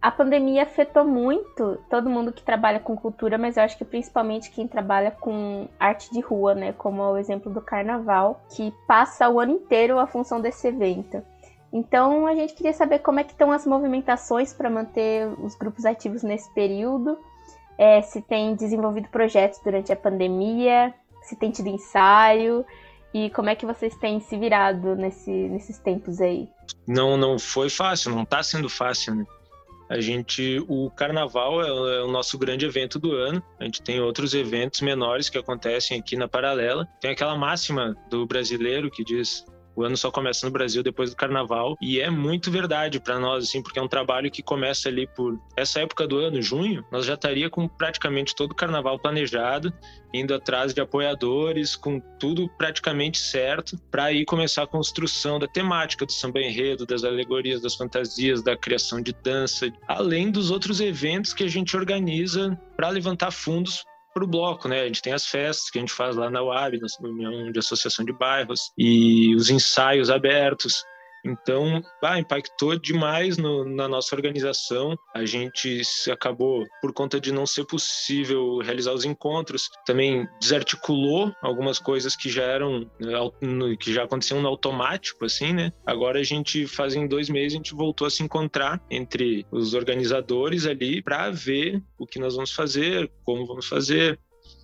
a pandemia afetou muito todo mundo que trabalha com cultura, mas eu acho que principalmente quem trabalha com arte de rua, né? Como é o exemplo do carnaval, que passa o ano inteiro a função desse evento. Então a gente queria saber como é que estão as movimentações para manter os grupos ativos nesse período, é, se tem desenvolvido projetos durante a pandemia, se tem tido ensaio e como é que vocês têm se virado nesse, nesses tempos aí? Não, não foi fácil, não está sendo fácil, né? A gente, o carnaval é, é o nosso grande evento do ano. A gente tem outros eventos menores que acontecem aqui na paralela. Tem aquela máxima do brasileiro que diz o ano só começa no Brasil depois do carnaval e é muito verdade para nós assim, porque é um trabalho que começa ali por essa época do ano, junho, nós já estaria com praticamente todo o carnaval planejado, indo atrás de apoiadores, com tudo praticamente certo, para aí começar a construção da temática do samba enredo, das alegorias, das fantasias, da criação de dança, além dos outros eventos que a gente organiza para levantar fundos para o bloco, né? A gente tem as festas que a gente faz lá na UAB, na União de Associação de Bairros, e os ensaios abertos. Então, ah, impactou demais no, na nossa organização. A gente acabou, por conta de não ser possível realizar os encontros, também desarticulou algumas coisas que já eram, que já aconteciam no automático, assim, né? Agora a gente faz em dois meses, a gente voltou a se encontrar entre os organizadores ali para ver o que nós vamos fazer, como vamos fazer,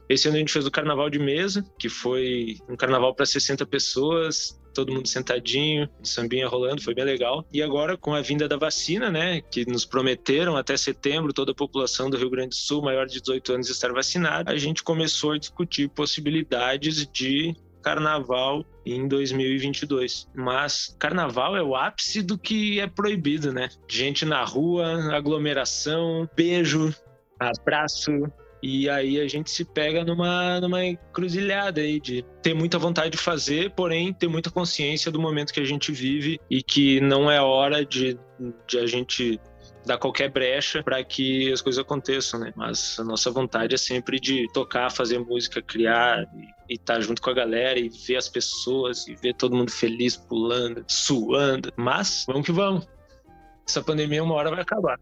esse ano a gente fez o carnaval de mesa, que foi um carnaval para 60 pessoas, todo mundo sentadinho, sambinha rolando, foi bem legal. E agora, com a vinda da vacina, né, que nos prometeram até setembro toda a população do Rio Grande do Sul maior de 18 anos estar vacinada, a gente começou a discutir possibilidades de carnaval em 2022. Mas carnaval é o ápice do que é proibido, né? Gente na rua, aglomeração, beijo, abraço, e aí a gente se pega numa, numa encruzilhada aí de ter muita vontade de fazer, porém ter muita consciência do momento que a gente vive e que não é hora de, de a gente dar qualquer brecha para que as coisas aconteçam, né? Mas a nossa vontade é sempre de tocar, fazer música, criar e estar tá junto com a galera e ver as pessoas e ver todo mundo feliz, pulando, suando. Mas vamos que vamos. Essa pandemia uma hora vai acabar.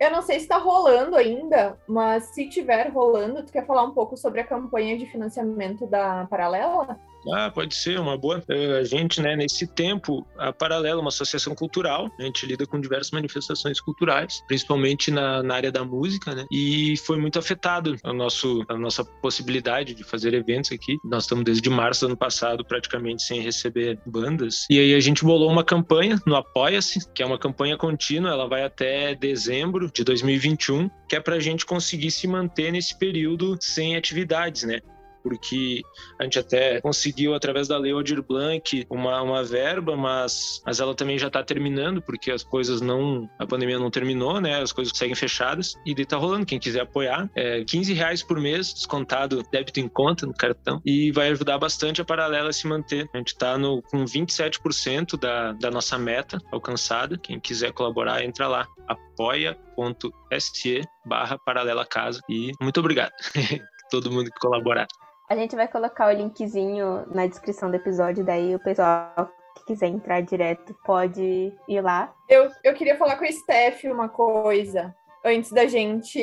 Eu não sei se está rolando ainda, mas se tiver rolando, tu quer falar um pouco sobre a campanha de financiamento da Paralela? Ah, pode ser uma boa. Eh, a gente, né, nesse tempo, a Paralela é uma associação cultural, a gente lida com diversas manifestações culturais, principalmente na, na área da música, né? E foi muito afetado a, nosso, a nossa possibilidade de fazer eventos aqui. Nós estamos desde março do ano passado praticamente sem receber bandas. E aí a gente bolou uma campanha no Apoia-se, que é uma campanha contínua, ela vai até dezembro de 2021, que é para a gente conseguir se manter nesse período sem atividades, né? Porque a gente até conseguiu, através da Lei Aldir Blanc, uma, uma verba, mas, mas ela também já está terminando, porque as coisas não. A pandemia não terminou, né? As coisas seguem fechadas. E daí tá rolando. Quem quiser apoiar, é 15 reais por mês, descontado débito em conta no cartão, e vai ajudar bastante a paralela a se manter. A gente está com 27% da, da nossa meta alcançada. Quem quiser colaborar, entra lá. apoia.se barra paralela casa. E muito obrigado. Todo mundo que colaborar. A gente vai colocar o linkzinho na descrição do episódio, daí o pessoal que quiser entrar direto pode ir lá. Eu, eu queria falar com a Steph uma coisa antes da gente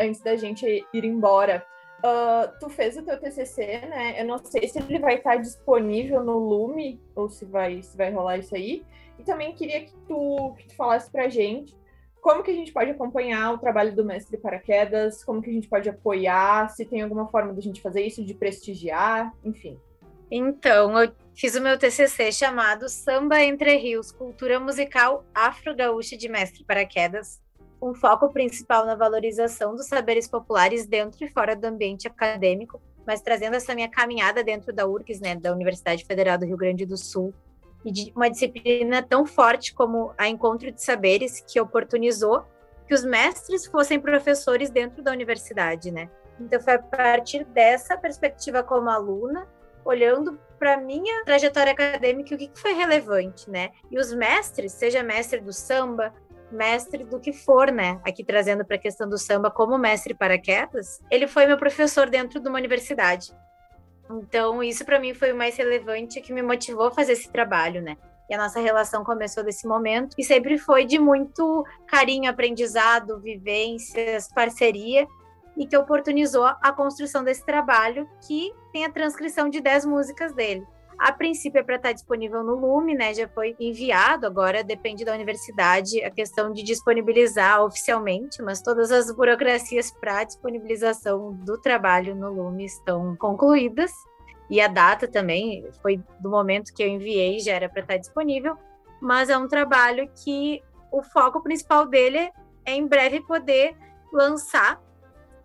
antes da gente ir embora. Uh, tu fez o teu TCC, né? Eu não sei se ele vai estar disponível no Lume ou se vai se vai rolar isso aí. E também queria que tu, que tu falasse pra gente como que a gente pode acompanhar o trabalho do mestre paraquedas, como que a gente pode apoiar, se tem alguma forma de a gente fazer isso, de prestigiar, enfim. Então, eu fiz o meu TCC chamado Samba Entre Rios, Cultura Musical Afro-Gaúcha de Mestre Paraquedas, um foco principal na valorização dos saberes populares dentro e fora do ambiente acadêmico, mas trazendo essa minha caminhada dentro da URGS, né, da Universidade Federal do Rio Grande do Sul, e de uma disciplina tão forte como a Encontro de Saberes, que oportunizou que os mestres fossem professores dentro da universidade, né? Então foi a partir dessa perspectiva como aluna, olhando para minha trajetória acadêmica, o que foi relevante, né? E os mestres, seja mestre do samba, mestre do que for, né? Aqui trazendo para a questão do samba como mestre paraquedas, ele foi meu professor dentro de uma universidade. Então, isso para mim foi o mais relevante que me motivou a fazer esse trabalho, né? E a nossa relação começou desse momento e sempre foi de muito carinho, aprendizado, vivências, parceria e que oportunizou a construção desse trabalho que tem a transcrição de 10 músicas dele. A princípio é para estar disponível no Lume, né? Já foi enviado, agora depende da universidade a questão de disponibilizar oficialmente, mas todas as burocracias para disponibilização do trabalho no Lume estão concluídas. E a data também foi do momento que eu enviei, já era para estar disponível, mas é um trabalho que o foco principal dele é em breve poder lançar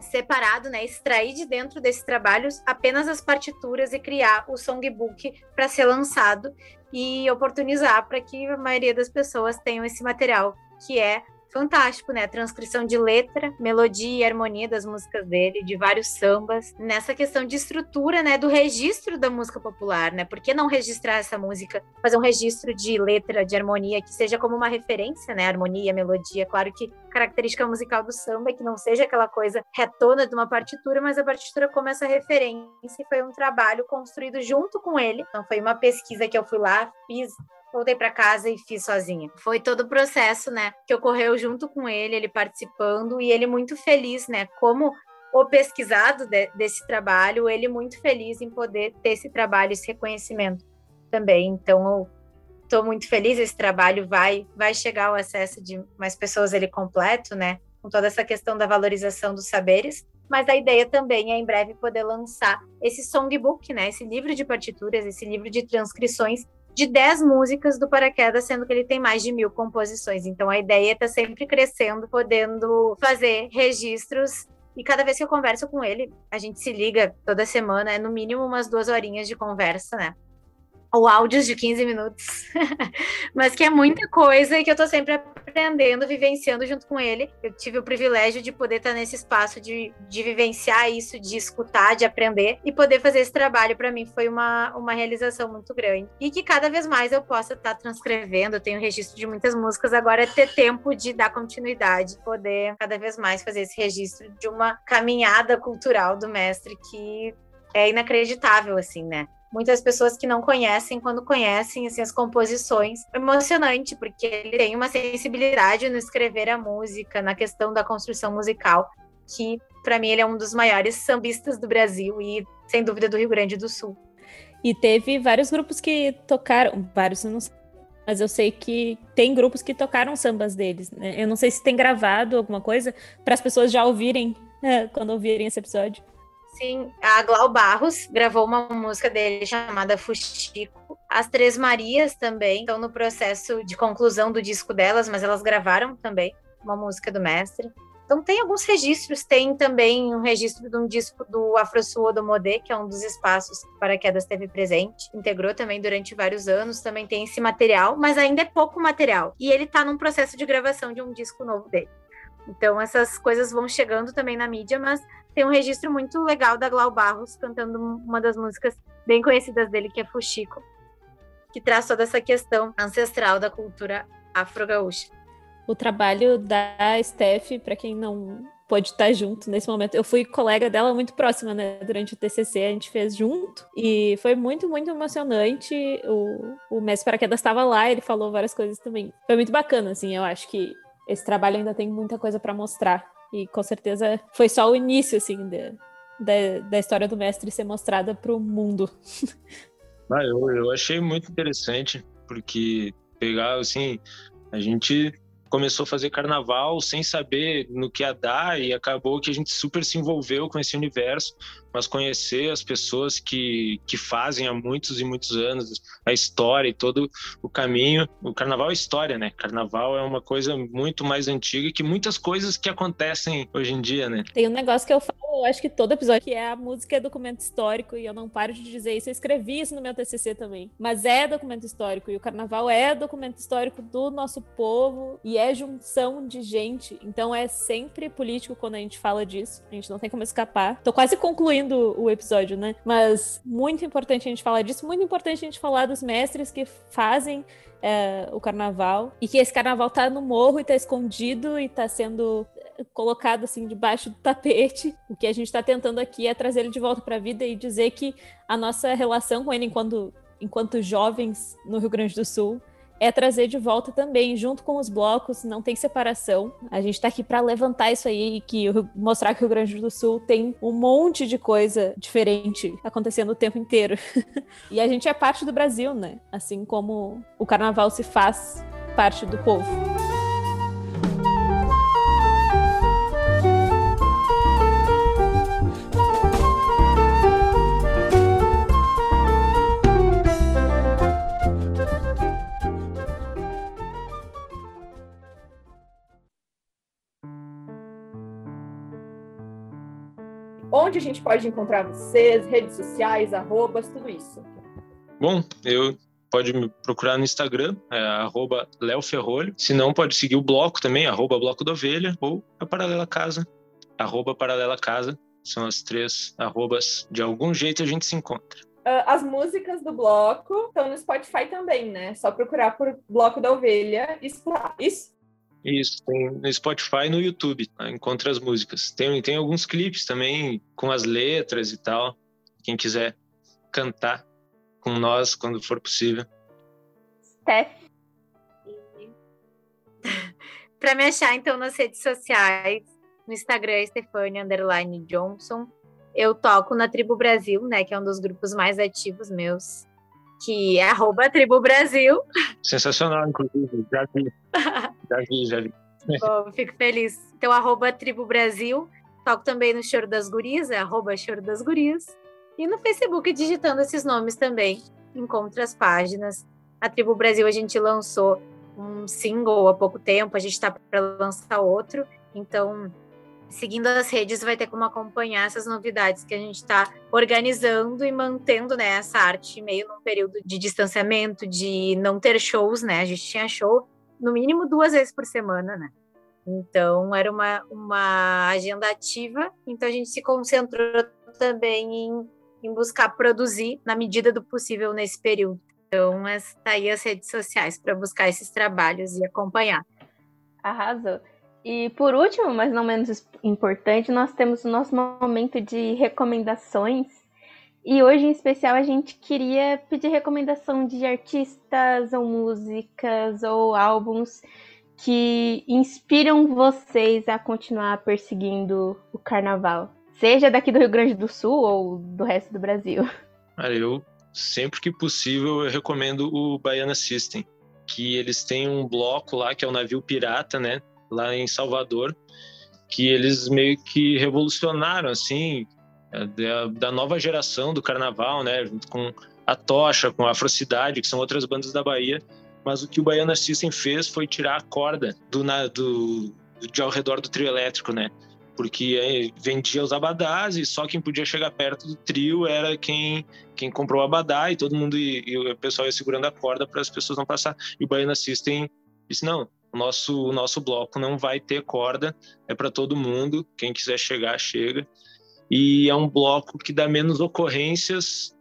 separado, né, extrair de dentro desses trabalhos apenas as partituras e criar o songbook para ser lançado e oportunizar para que a maioria das pessoas tenham esse material que é fantástico, né? A transcrição de letra, melodia e harmonia das músicas dele, de vários sambas. Nessa questão de estrutura, né, do registro da música popular, né? Por que não registrar essa música, fazer um registro de letra, de harmonia que seja como uma referência, né? Harmonia, melodia, claro que característica musical do samba é que não seja aquela coisa retona de uma partitura, mas a partitura como essa referência e foi um trabalho construído junto com ele. Então foi uma pesquisa que eu fui lá, fiz voltei para casa e fiz sozinha. Foi todo o processo, né, que ocorreu junto com ele, ele participando e ele muito feliz, né, como o pesquisado de, desse trabalho, ele muito feliz em poder ter esse trabalho, esse reconhecimento também. Então, estou muito feliz, esse trabalho vai vai chegar ao acesso de mais pessoas ele completo, né, com toda essa questão da valorização dos saberes. Mas a ideia também é em breve poder lançar esse songbook, né, esse livro de partituras, esse livro de transcrições de 10 músicas do Paraquedas, sendo que ele tem mais de mil composições. Então a ideia está sempre crescendo, podendo fazer registros. E cada vez que eu converso com ele, a gente se liga toda semana, é no mínimo umas duas horinhas de conversa, né? ou áudios de 15 minutos, mas que é muita coisa e que eu tô sempre aprendendo, vivenciando junto com ele. Eu tive o privilégio de poder estar nesse espaço de, de vivenciar isso, de escutar, de aprender e poder fazer esse trabalho para mim foi uma, uma realização muito grande. E que cada vez mais eu possa estar transcrevendo, eu tenho registro de muitas músicas, agora é ter tempo de dar continuidade, poder cada vez mais fazer esse registro de uma caminhada cultural do mestre que é inacreditável, assim, né? Muitas pessoas que não conhecem, quando conhecem assim, as composições, é emocionante, porque ele tem uma sensibilidade no escrever a música, na questão da construção musical, que para mim ele é um dos maiores sambistas do Brasil e sem dúvida do Rio Grande do Sul. E teve vários grupos que tocaram, vários, não sei, mas eu sei que tem grupos que tocaram sambas deles. Né? Eu não sei se tem gravado alguma coisa para as pessoas já ouvirem né, quando ouvirem esse episódio. A Glau Barros gravou uma música dele chamada Fuxico. As Três Marias também estão no processo de conclusão do disco delas, mas elas gravaram também uma música do mestre. Então tem alguns registros, tem também um registro de um disco do Afro Sul do Modê, que é um dos espaços que Paraquedas teve presente, integrou também durante vários anos, também tem esse material, mas ainda é pouco material. E ele está num processo de gravação de um disco novo dele. Então essas coisas vão chegando também na mídia, mas tem um registro muito legal da Glau Barros cantando uma das músicas bem conhecidas dele, que é Fuxico, que traz toda essa questão ancestral da cultura afro-gaúcha o trabalho da Steph, para quem não pôde estar junto nesse momento. Eu fui colega dela muito próxima, né? Durante o TCC a gente fez junto e foi muito, muito emocionante. O, o mestre Paraquedas estava lá, ele falou várias coisas também. Foi muito bacana, assim. Eu acho que esse trabalho ainda tem muita coisa para mostrar e com certeza foi só o início, assim, da, da, da história do mestre ser mostrada para o mundo. Ah, eu, eu achei muito interessante porque pegar assim a gente começou a fazer carnaval sem saber no que ia dar e acabou que a gente super se envolveu com esse universo, mas conhecer as pessoas que, que fazem há muitos e muitos anos a história e todo o caminho. O carnaval é história, né? Carnaval é uma coisa muito mais antiga que muitas coisas que acontecem hoje em dia, né? Tem um negócio que eu falo eu acho que todo episódio, que é a música é documento histórico, e eu não paro de dizer isso. Eu escrevi isso no meu TCC também. Mas é documento histórico, e o carnaval é documento histórico do nosso povo, e é junção de gente. Então é sempre político quando a gente fala disso. A gente não tem como escapar. Tô quase concluindo o episódio, né? Mas muito importante a gente falar disso, muito importante a gente falar dos mestres que fazem é, o carnaval e que esse carnaval tá no morro e tá escondido e tá sendo colocado assim debaixo do tapete. O que a gente está tentando aqui é trazer ele de volta para a vida e dizer que a nossa relação com ele enquanto, enquanto jovens no Rio Grande do Sul é trazer de volta também, junto com os blocos, não tem separação. A gente está aqui para levantar isso aí e que mostrar que o Rio Grande do Sul tem um monte de coisa diferente acontecendo o tempo inteiro. e a gente é parte do Brasil, né? Assim como o carnaval se faz parte do povo. Onde a gente pode encontrar vocês, redes sociais, arrobas, tudo isso? Bom, eu pode me procurar no Instagram, é arroba leoferrolho. Se não, pode seguir o bloco também, arroba bloco da ovelha, ou a Paralela Casa, arroba Paralela Casa. São as três arrobas. De algum jeito a gente se encontra. Uh, as músicas do bloco estão no Spotify também, né? Só procurar por Bloco da Ovelha e. Isso? Isso, tem no Spotify e no YouTube, tá? encontra as músicas. Tem, tem alguns clipes também com as letras e tal. Quem quiser cantar com nós quando for possível. Steph. Para me achar, então, nas redes sociais, no Instagram, é Johnson. Eu toco na Tribo Brasil, né? Que é um dos grupos mais ativos meus que é arroba Tribo Brasil. Sensacional, inclusive, já vi. já vi, já vi. Bom, fico feliz. Então, arroba Tribo Brasil. Toco também no Choro das Gurias, é arroba Choro das Gurias. E no Facebook, digitando esses nomes também, encontra as páginas. A Tribo Brasil, a gente lançou um single há pouco tempo, a gente está para lançar outro. Então, seguindo as redes, vai ter como acompanhar essas novidades que a gente está organizando e mantendo né, essa arte meio num período de distanciamento, de não ter shows, né? A gente tinha show no mínimo duas vezes por semana, né? Então era uma, uma agenda ativa, então a gente se concentrou também em, em buscar produzir na medida do possível nesse período. Então, está aí as redes sociais para buscar esses trabalhos e acompanhar. Arrasou. E por último, mas não menos importante, nós temos o nosso momento de recomendações. E hoje, em especial, a gente queria pedir recomendação de artistas ou músicas ou álbuns que inspiram vocês a continuar perseguindo o carnaval. Seja daqui do Rio Grande do Sul ou do resto do Brasil. Eu sempre que possível, eu recomendo o Baiana System, que eles têm um bloco lá que é o navio pirata, né? Lá em Salvador, que eles meio que revolucionaram, assim, da, da nova geração do carnaval, né? Junto com a Tocha, com a Afrocidade, que são outras bandas da Bahia. Mas o que o Baiana System fez foi tirar a corda do, do, de ao redor do trio elétrico, né? Porque é, vendia os abadás e só quem podia chegar perto do trio era quem, quem comprou o abadá e todo mundo e, e o pessoal ia segurando a corda para as pessoas não passar. E o Baiana System disse: não, o nosso, o nosso bloco não vai ter corda, é para todo mundo, quem quiser chegar, chega. E é um bloco que dá menos ocorrências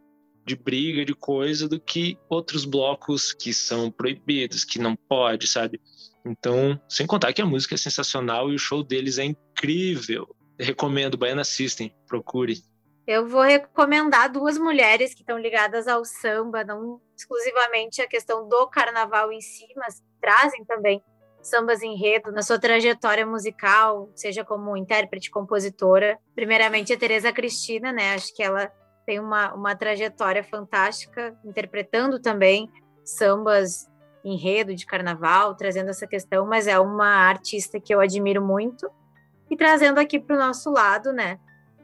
de briga, de coisa, do que outros blocos que são proibidos, que não pode, sabe? Então, sem contar que a música é sensacional e o show deles é incrível. Recomendo, Baiana System, procure. Eu vou recomendar duas mulheres que estão ligadas ao samba, não exclusivamente a questão do carnaval em si, mas trazem também sambas enredo na sua trajetória musical, seja como intérprete, compositora. Primeiramente a Tereza Cristina, né? Acho que ela tem uma, uma trajetória fantástica, interpretando também sambas enredo de carnaval, trazendo essa questão, mas é uma artista que eu admiro muito. E trazendo aqui para o nosso lado, né?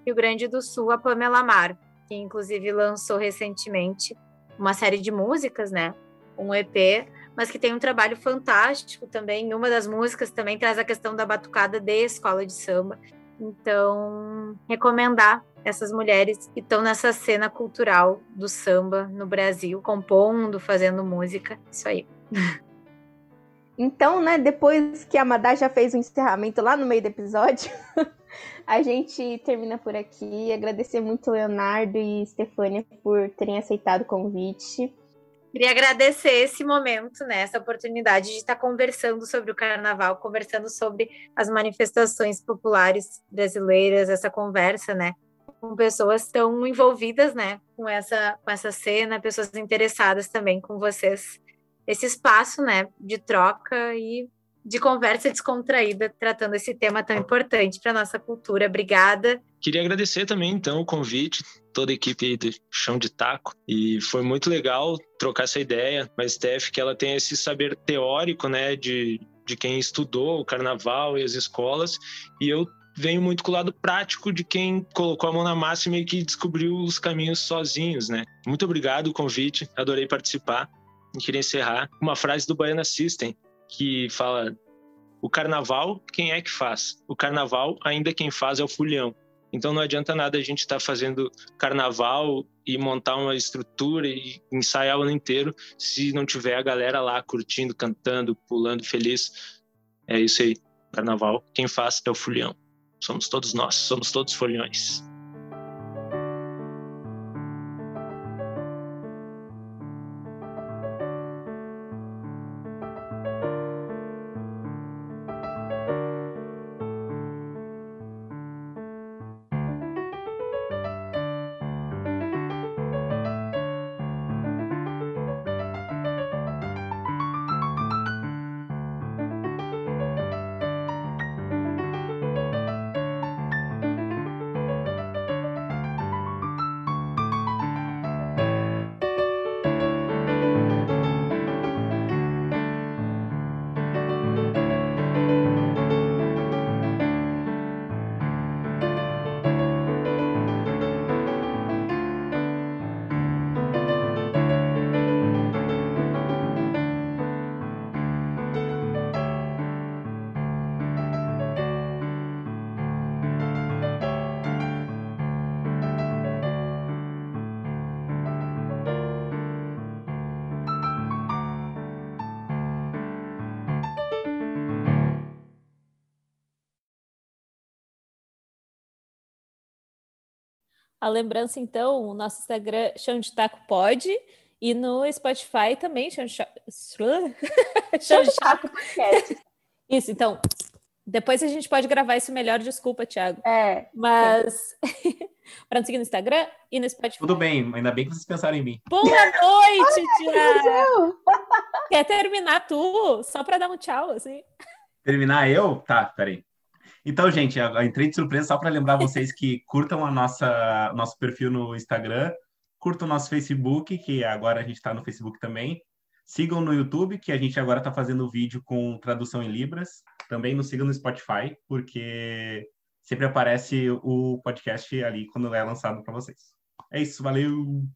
Rio Grande do Sul, a Pamela Mar, que inclusive lançou recentemente uma série de músicas, né? Um EP, mas que tem um trabalho fantástico também. Uma das músicas também traz a questão da batucada de escola de samba. Então, recomendar essas mulheres que estão nessa cena cultural do samba no Brasil, compondo, fazendo música. Isso aí. Então, né, depois que a Madá já fez o encerramento lá no meio do episódio, a gente termina por aqui. Agradecer muito Leonardo e Stefânia por terem aceitado o convite. Queria agradecer esse momento, né, essa oportunidade de estar conversando sobre o carnaval, conversando sobre as manifestações populares brasileiras, essa conversa, né, com pessoas tão envolvidas, né, com essa, com essa cena, pessoas interessadas também com vocês. Esse espaço, né, de troca e de conversa descontraída, tratando esse tema tão importante para nossa cultura. Obrigada. Queria agradecer também, então, o convite, toda a equipe do Chão de Taco, e foi muito legal trocar essa ideia. Mas, Steph, que ela tem esse saber teórico, né, de, de quem estudou o carnaval e as escolas, e eu venho muito com o lado prático de quem colocou a mão na massa e meio que descobriu os caminhos sozinhos, né? Muito obrigado o convite, adorei participar. E queria encerrar com uma frase do Baiana System, que fala: O carnaval, quem é que faz? O carnaval, ainda quem faz é o fulhão. Então não adianta nada a gente estar tá fazendo carnaval e montar uma estrutura e ensaiar o ano inteiro se não tiver a galera lá curtindo, cantando, pulando, feliz. É isso aí. Carnaval, quem faz é o fulhão. Somos todos nós, somos todos folhões. A lembrança, então, o nosso Instagram, Chão de Taco Pode, e no Spotify também, Chão de, Chão de Taco Podcast. Isso, então, depois a gente pode gravar isso melhor, desculpa, Thiago. É. Mas, para nos seguir no Instagram e no Spotify. Tudo bem, ainda bem que vocês pensaram em mim. Boa noite, Thiago! Quer terminar tu? Só para dar um tchau, assim. Terminar eu? Tá, peraí. Então, gente, eu entrei de surpresa só para lembrar vocês que curtam a nossa nosso perfil no Instagram, Curtam o nosso Facebook, que agora a gente está no Facebook também. Sigam no YouTube, que a gente agora está fazendo vídeo com tradução em Libras. Também nos sigam no Spotify, porque sempre aparece o podcast ali quando é lançado para vocês. É isso, valeu!